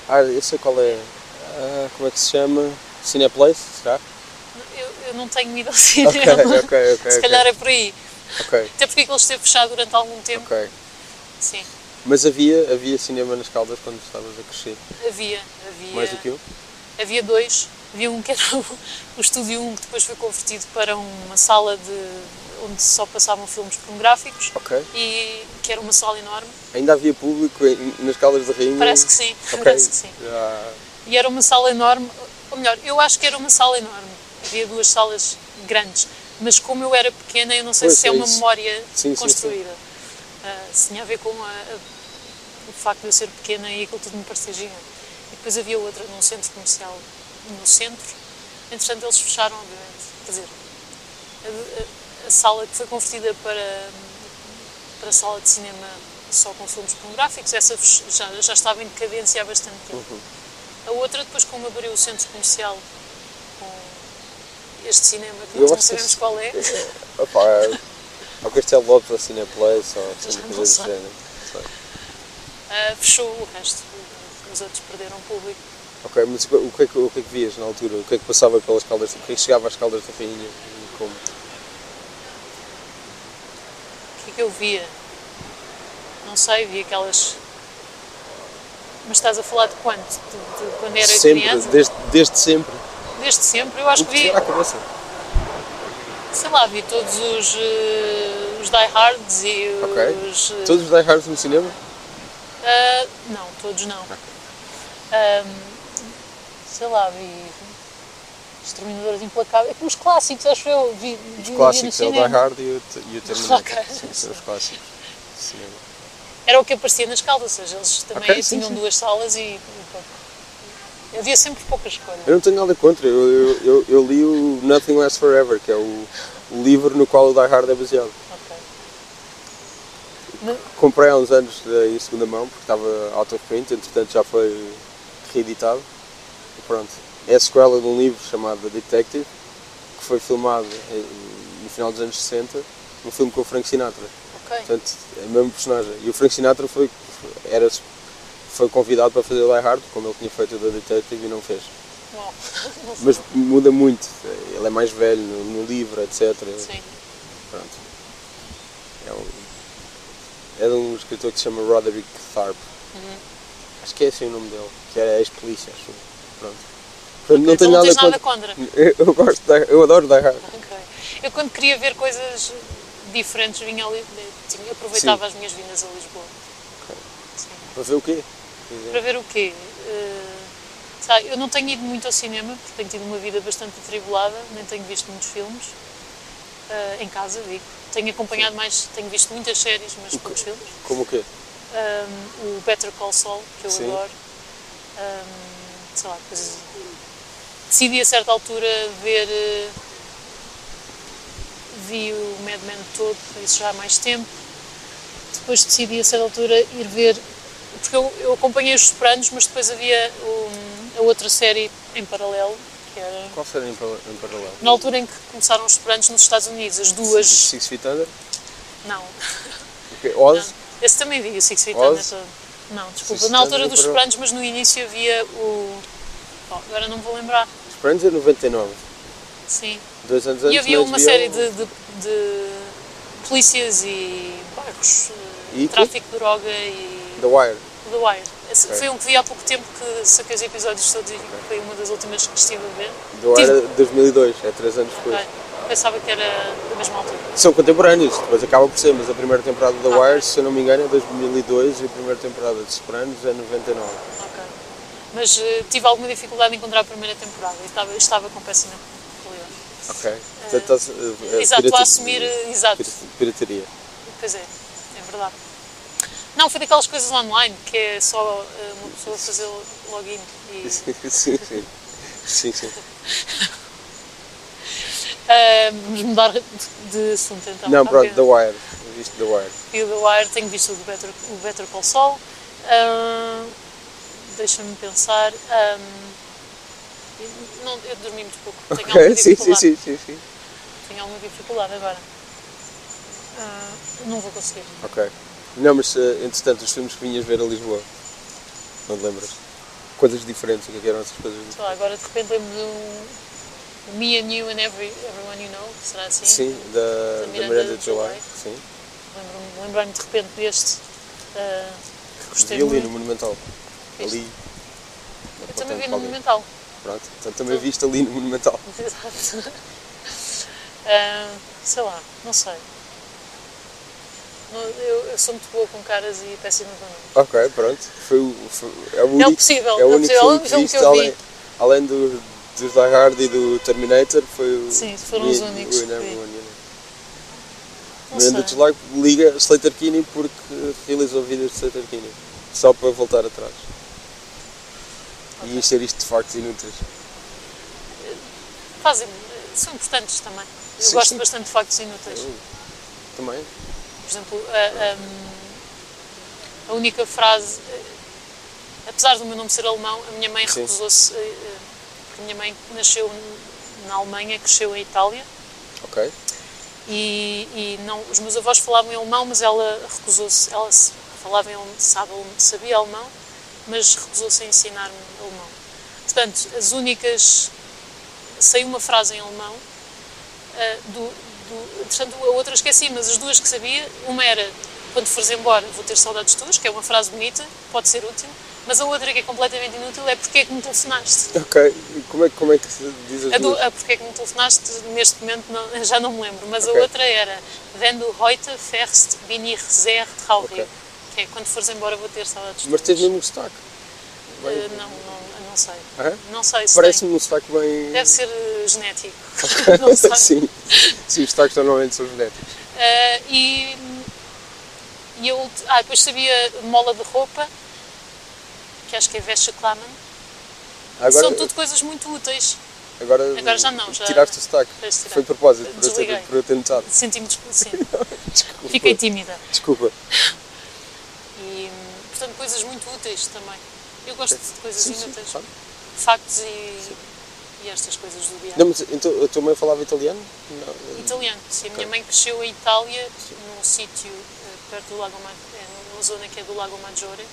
[SPEAKER 3] Ah, eu sei qual é. Ah, como é que se chama? Cineplace, será?
[SPEAKER 2] Eu, eu não tenho ido ao cinema.
[SPEAKER 3] ok, ok.
[SPEAKER 2] Se calhar é por aí.
[SPEAKER 3] Ok,
[SPEAKER 2] Até porque ele esteve fechado durante algum tempo.
[SPEAKER 3] ok.
[SPEAKER 2] Sim,
[SPEAKER 3] Mas havia, havia cinema nas Caldas quando estavas a crescer?
[SPEAKER 2] havia. havia
[SPEAKER 3] Mais do que um?
[SPEAKER 2] Havia dois. Havia um que era o, o Estúdio 1, que depois foi convertido para uma sala de onde só passavam filmes pornográficos
[SPEAKER 3] Ok.
[SPEAKER 2] e que era uma sala enorme.
[SPEAKER 3] Ainda havia público em- nas Caldas da Rainha?
[SPEAKER 2] Parece que sim,
[SPEAKER 3] Ok.
[SPEAKER 2] parece que sim.
[SPEAKER 3] Já-
[SPEAKER 2] E era uma sala enorme, ou melhor, eu acho que era uma sala enorme. Havia duas salas grandes, mas como eu era pequena, eu não sei
[SPEAKER 3] Pois,
[SPEAKER 2] se é
[SPEAKER 3] é
[SPEAKER 2] uma memória
[SPEAKER 3] Sim, sim,
[SPEAKER 2] construída. Ah, se tinha a ver com a- facto de eu ser pequena e aquilo tudo me parecia gigante. E depois havia outra num centro comercial, no centro. Entretanto, eles fecharam, obviamente. Quer dizer, a, a- a sala que foi convertida para, para sala de cinema só com filmes pornográficos, essa já, já estava em decadência há bastante tempo.
[SPEAKER 3] Uhum.
[SPEAKER 2] A outra, depois, como abriu o centro comercial com este cinema que nós não
[SPEAKER 3] que
[SPEAKER 2] sabemos
[SPEAKER 3] esse-
[SPEAKER 2] qual é,
[SPEAKER 3] Opa, é- ao Castelo Lopes ou Cineplace ou
[SPEAKER 2] Já
[SPEAKER 3] assim,
[SPEAKER 2] não sei. Ah, fechou o resto. Os outros perderam público.
[SPEAKER 3] Ok, mas o que, é que, o que é que vias na altura? O que é que passava pelas Caldas? O que é que chegava às Caldas da Rainha? E Como?
[SPEAKER 2] O que é que eu via? Não sei, vi aquelas. Mas estás a falar de quanto? De, de quando era
[SPEAKER 3] sempre,
[SPEAKER 2] criança?
[SPEAKER 3] desde, desde sempre.
[SPEAKER 2] Desde sempre? Eu acho
[SPEAKER 3] o
[SPEAKER 2] que
[SPEAKER 3] que
[SPEAKER 2] vi,
[SPEAKER 3] vier à cabeça.
[SPEAKER 2] sei lá, vi todos os, eh, os Die Hards e
[SPEAKER 3] Ok.
[SPEAKER 2] os. eh,
[SPEAKER 3] Todos os Die Hards no cinema?
[SPEAKER 2] Ah, não, todos não. Ahm, sei lá, vi Exterminadores Implacáveis. Os clássicos, acho eu. Vi, vi,
[SPEAKER 3] Os
[SPEAKER 2] vi no
[SPEAKER 3] clássicos, é o Die. Hard e o, e o Terminator.
[SPEAKER 2] Ok.
[SPEAKER 3] Sim, são os clássicos cinema.
[SPEAKER 2] Era o que aparecia nas caldas, ou seja, eles também
[SPEAKER 3] Ok, sim,
[SPEAKER 2] tinham
[SPEAKER 3] sim.
[SPEAKER 2] duas salas e, e pouco. Havia sempre pouca escolha.
[SPEAKER 3] Eu não tenho nada contra, eu, eu, eu, eu li o Nothing Lasts Forever, que é o, o livro no qual o Die Hard é baseado. Comprei há uns anos eh, em segunda mão, porque estava out of print, entretanto já foi reeditado. E pronto. É a sequela de um livro chamado The Detective, que foi filmado em- no final dos anos 60, um filme com o Frank Sinatra.
[SPEAKER 2] Ok.
[SPEAKER 3] Portanto, é o mesmo personagem. E o Frank Sinatra foi, era, foi convidado para fazer o Die Hard, como ele tinha feito o The Detective e não fez. Mas muda muito. Ele é mais velho no, no livro, etc.
[SPEAKER 2] Sim.
[SPEAKER 3] Pronto. É, um, é de um escritor que se chama Roderick Tharpe.
[SPEAKER 2] Uhum.
[SPEAKER 3] Acho que é assim o nome dele, que é ex-polícia, acho. Pronto. Portanto, não tenho
[SPEAKER 2] não
[SPEAKER 3] nada
[SPEAKER 2] nada
[SPEAKER 3] contra.
[SPEAKER 2] contra.
[SPEAKER 3] Eu, eu gosto, de, eu adoro Die Hard.
[SPEAKER 2] Ok. Eu quando queria ver coisas diferentes vinha ali, tinha, aproveitava as minhas vindas a Lisboa. Sim.
[SPEAKER 3] Para ver o quê?
[SPEAKER 2] Para ver o quê? Eh, sabe, eu não tenho ido muito ao cinema, porque tenho tido uma vida bastante atribulada, nem tenho visto muitos filmes. Eh, em casa, digo. Tenho acompanhado mais, tenho visto muitas séries, mas poucos filmes.
[SPEAKER 3] Como o quê?
[SPEAKER 2] Um, o Better Call Saul, que eu
[SPEAKER 3] Sim.
[SPEAKER 2] adoro. Um, sei lá, depois decidi a certa altura ver. eh, vi o Mad Men todo, isso já há mais tempo. Depois decidi a certa altura ir ver. Porque eu, eu acompanhei os Sopranos, mas depois havia um, a outra série em paralelo, que era.
[SPEAKER 3] Qual será em, em paralelo?
[SPEAKER 2] Na altura em que começaram os Sopranos nos Estados Unidos, as duas.
[SPEAKER 3] Six Feet Under?
[SPEAKER 2] Não,
[SPEAKER 3] O quê? Oz?
[SPEAKER 2] Não. Esse também vi, o Six Feet
[SPEAKER 3] Oz?
[SPEAKER 2] Under todo. Não, desculpa.
[SPEAKER 3] Six
[SPEAKER 2] Na altura dos Sopranos, mas no início havia o. Oh, agora não me vou lembrar.
[SPEAKER 3] Friends é 99.
[SPEAKER 2] Sim.
[SPEAKER 3] Dois anos antes
[SPEAKER 2] E havia uma série de, de, de polícias e bairros,
[SPEAKER 3] E tu?
[SPEAKER 2] tráfico de droga e
[SPEAKER 3] The Wire.
[SPEAKER 2] The Wire. Esse
[SPEAKER 3] Ok.
[SPEAKER 2] Foi um que vi há pouco tempo que saquei os episódios todos e foi uma das últimas que estive a ver.
[SPEAKER 3] The Wire
[SPEAKER 2] Tive-
[SPEAKER 3] é 2002, é 3 anos depois.
[SPEAKER 2] Ok. Pensava que era da mesma altura.
[SPEAKER 3] São contemporâneos, depois acaba por ser, mas a primeira temporada da. Wire, se eu não me engano, é 2002 e a primeira temporada de Sopranos é 99.
[SPEAKER 2] Ok. Mas eh, tive alguma dificuldade em encontrar a primeira temporada e estava, estava com péssima qualidade.
[SPEAKER 3] Ok. Portanto, eh, eh,
[SPEAKER 2] exato, a assumir, eh, exato.
[SPEAKER 3] Pirataria.
[SPEAKER 2] Pois é, é verdade. Não, foi daquelas coisas online que é só eh, uma pessoa fazer login e.
[SPEAKER 3] sim, sim. Sim, sim.
[SPEAKER 2] Ah, vamos mudar de, assunto então.
[SPEAKER 3] Não, pronto. The Wire. Viste The Wire.
[SPEAKER 2] E o The Wire, tenho visto o Better, o Better Call Saul. Ah, Deixa-me pensar. ah, não, eu dormi muito pouco. Tenho alguma
[SPEAKER 3] Ok, sim, sim,
[SPEAKER 2] dificuldade.
[SPEAKER 3] sim, sim.
[SPEAKER 2] Tenho alguma dificuldade agora. Ah, não vou conseguir.
[SPEAKER 3] Ok. Não, mas eh, entretanto, os filmes que vinhas ver a Lisboa, não te lembras? Coisas diferentes, o que é que eram essas coisas
[SPEAKER 2] Sei lá, agora de repente lembro de um, o Me and You and every, Everyone You Know, será assim?
[SPEAKER 3] Sim, da,
[SPEAKER 2] Da
[SPEAKER 3] da
[SPEAKER 2] Miranda
[SPEAKER 3] Miranda
[SPEAKER 2] July.
[SPEAKER 3] Sim.
[SPEAKER 2] Lembro-me lembrei-me de repente deste, ah, que gostei
[SPEAKER 3] Vi ali
[SPEAKER 2] muito.
[SPEAKER 3] no Monumental.
[SPEAKER 2] Viste?
[SPEAKER 3] Ali.
[SPEAKER 2] Eu também vi no Monumental.
[SPEAKER 3] Pronto, então também viste ali no Monumental.
[SPEAKER 2] Exato. Ah, sei lá, não sei. Eu, eu sou muito boa com caras e péssima com nomes.
[SPEAKER 3] Ok, pronto. Foi, o- foi, é o único,
[SPEAKER 2] possível,
[SPEAKER 3] é
[SPEAKER 2] é
[SPEAKER 3] o
[SPEAKER 2] o
[SPEAKER 3] único
[SPEAKER 2] possível, é o
[SPEAKER 3] que
[SPEAKER 2] filme
[SPEAKER 3] viste,
[SPEAKER 2] que eu vi.
[SPEAKER 3] além, além do, dos Die Hard e do Terminator, foi o...
[SPEAKER 2] Sim, foram os únicos
[SPEAKER 3] o
[SPEAKER 2] que vi.
[SPEAKER 3] Miranda. July liga Slater Kinney porque realizou vídeos de Slater Kinney. Só para voltar atrás. E encher isto de factos inúteis.
[SPEAKER 2] Fazem, são importantes também. Eu
[SPEAKER 3] Sim,
[SPEAKER 2] gosto
[SPEAKER 3] sim.
[SPEAKER 2] bastante de factos inúteis.
[SPEAKER 3] Eu Também.
[SPEAKER 2] Por exemplo, a, a- a única frase, eh, apesar do meu nome ser alemão, a minha mãe recusou-se, eh, eh, porque a minha mãe nasceu na Alemanha, cresceu em Itália,
[SPEAKER 3] Ok.
[SPEAKER 2] e, e não, os meus avós falavam em alemão, mas ela recusou-se, ela falava em sabe, sabia alemão, mas recusou-se a ensinar-me alemão. Portanto, as únicas, sei uma frase em alemão, ah, do, do, portanto, a outra esqueci, mas as duas que sabia, uma era, quando fores embora vou ter saudades tuas, que é uma frase bonita, pode ser útil, mas a outra que é completamente inútil é porque é que me telefonaste.
[SPEAKER 3] Ok. E como é, como é que se diz as
[SPEAKER 2] A, do, a porque é que me telefonaste, neste momento não- já não me lembro, mas
[SPEAKER 3] Ok.
[SPEAKER 2] a outra era Wenn du heute fährst, bin ich sehr traurig.
[SPEAKER 3] Ok.
[SPEAKER 2] Que é quando fores embora vou ter saudades
[SPEAKER 3] Mas tens
[SPEAKER 2] tuas.
[SPEAKER 3] mesmo sotaque.
[SPEAKER 2] Não, não, não sei.
[SPEAKER 3] Ah, é?
[SPEAKER 2] Não sei se
[SPEAKER 3] Parece-me um sotaque bem...
[SPEAKER 2] Deve ser eh, genético. não sei.
[SPEAKER 3] Sim. Sim, os sotaques normalmente são genéticos.
[SPEAKER 2] Eh, e, e eu, ah, depois sabia mola de roupa, que acho que é Vesha Klaman.
[SPEAKER 3] Agora,
[SPEAKER 2] São tudo coisas muito úteis.
[SPEAKER 3] agora,
[SPEAKER 2] agora já não, já-
[SPEAKER 3] Tiraste o sotaque. Foi de propósito, para eu ter, para eu ter notado.
[SPEAKER 2] Senti-me sim. Fiquei tímida.
[SPEAKER 3] Desculpa.
[SPEAKER 2] E, portanto, coisas muito úteis também. Eu gosto de coisas
[SPEAKER 3] Sim, sim,
[SPEAKER 2] inúteis.
[SPEAKER 3] claro.
[SPEAKER 2] Factos e, e estas coisas do dia.
[SPEAKER 3] Não, mas então, a tua mãe falava italiano? Não.
[SPEAKER 2] Italiano. Sim, a minha mãe cresceu em Itália, num sítio eh, perto do Lago Ma- é, numa zona que é do Lago Maggiore,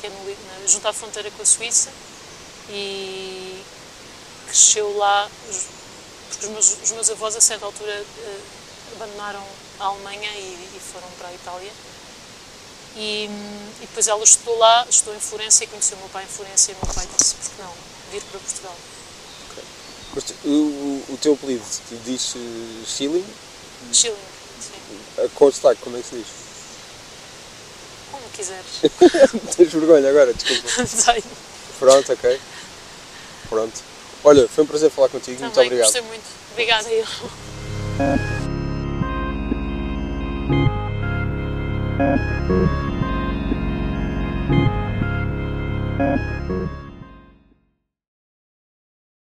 [SPEAKER 2] que é no, na, junto à fronteira com a Suíça, e cresceu lá, porque os meus, os meus avós a certa altura eh, abandonaram a Alemanha e, e foram para a Itália. E, e depois ela estudou lá, estudou em Florença e conheceu o meu pai em Florença e o meu pai disse, por que não, vir para Portugal.
[SPEAKER 3] Mas tu- o, o teu apelido, diz eh, Schilling?
[SPEAKER 2] Chile, sim,
[SPEAKER 3] Eh, o sotaque, como é que se diz?
[SPEAKER 2] como quiseres.
[SPEAKER 3] Tens vergonha agora, desculpa.
[SPEAKER 2] Sei.
[SPEAKER 3] Pronto, ok. Pronto. Olha, foi um prazer falar contigo, muito
[SPEAKER 2] Também
[SPEAKER 3] obrigado.
[SPEAKER 2] gostei muito. Obrigada eu.
[SPEAKER 4] Thank you.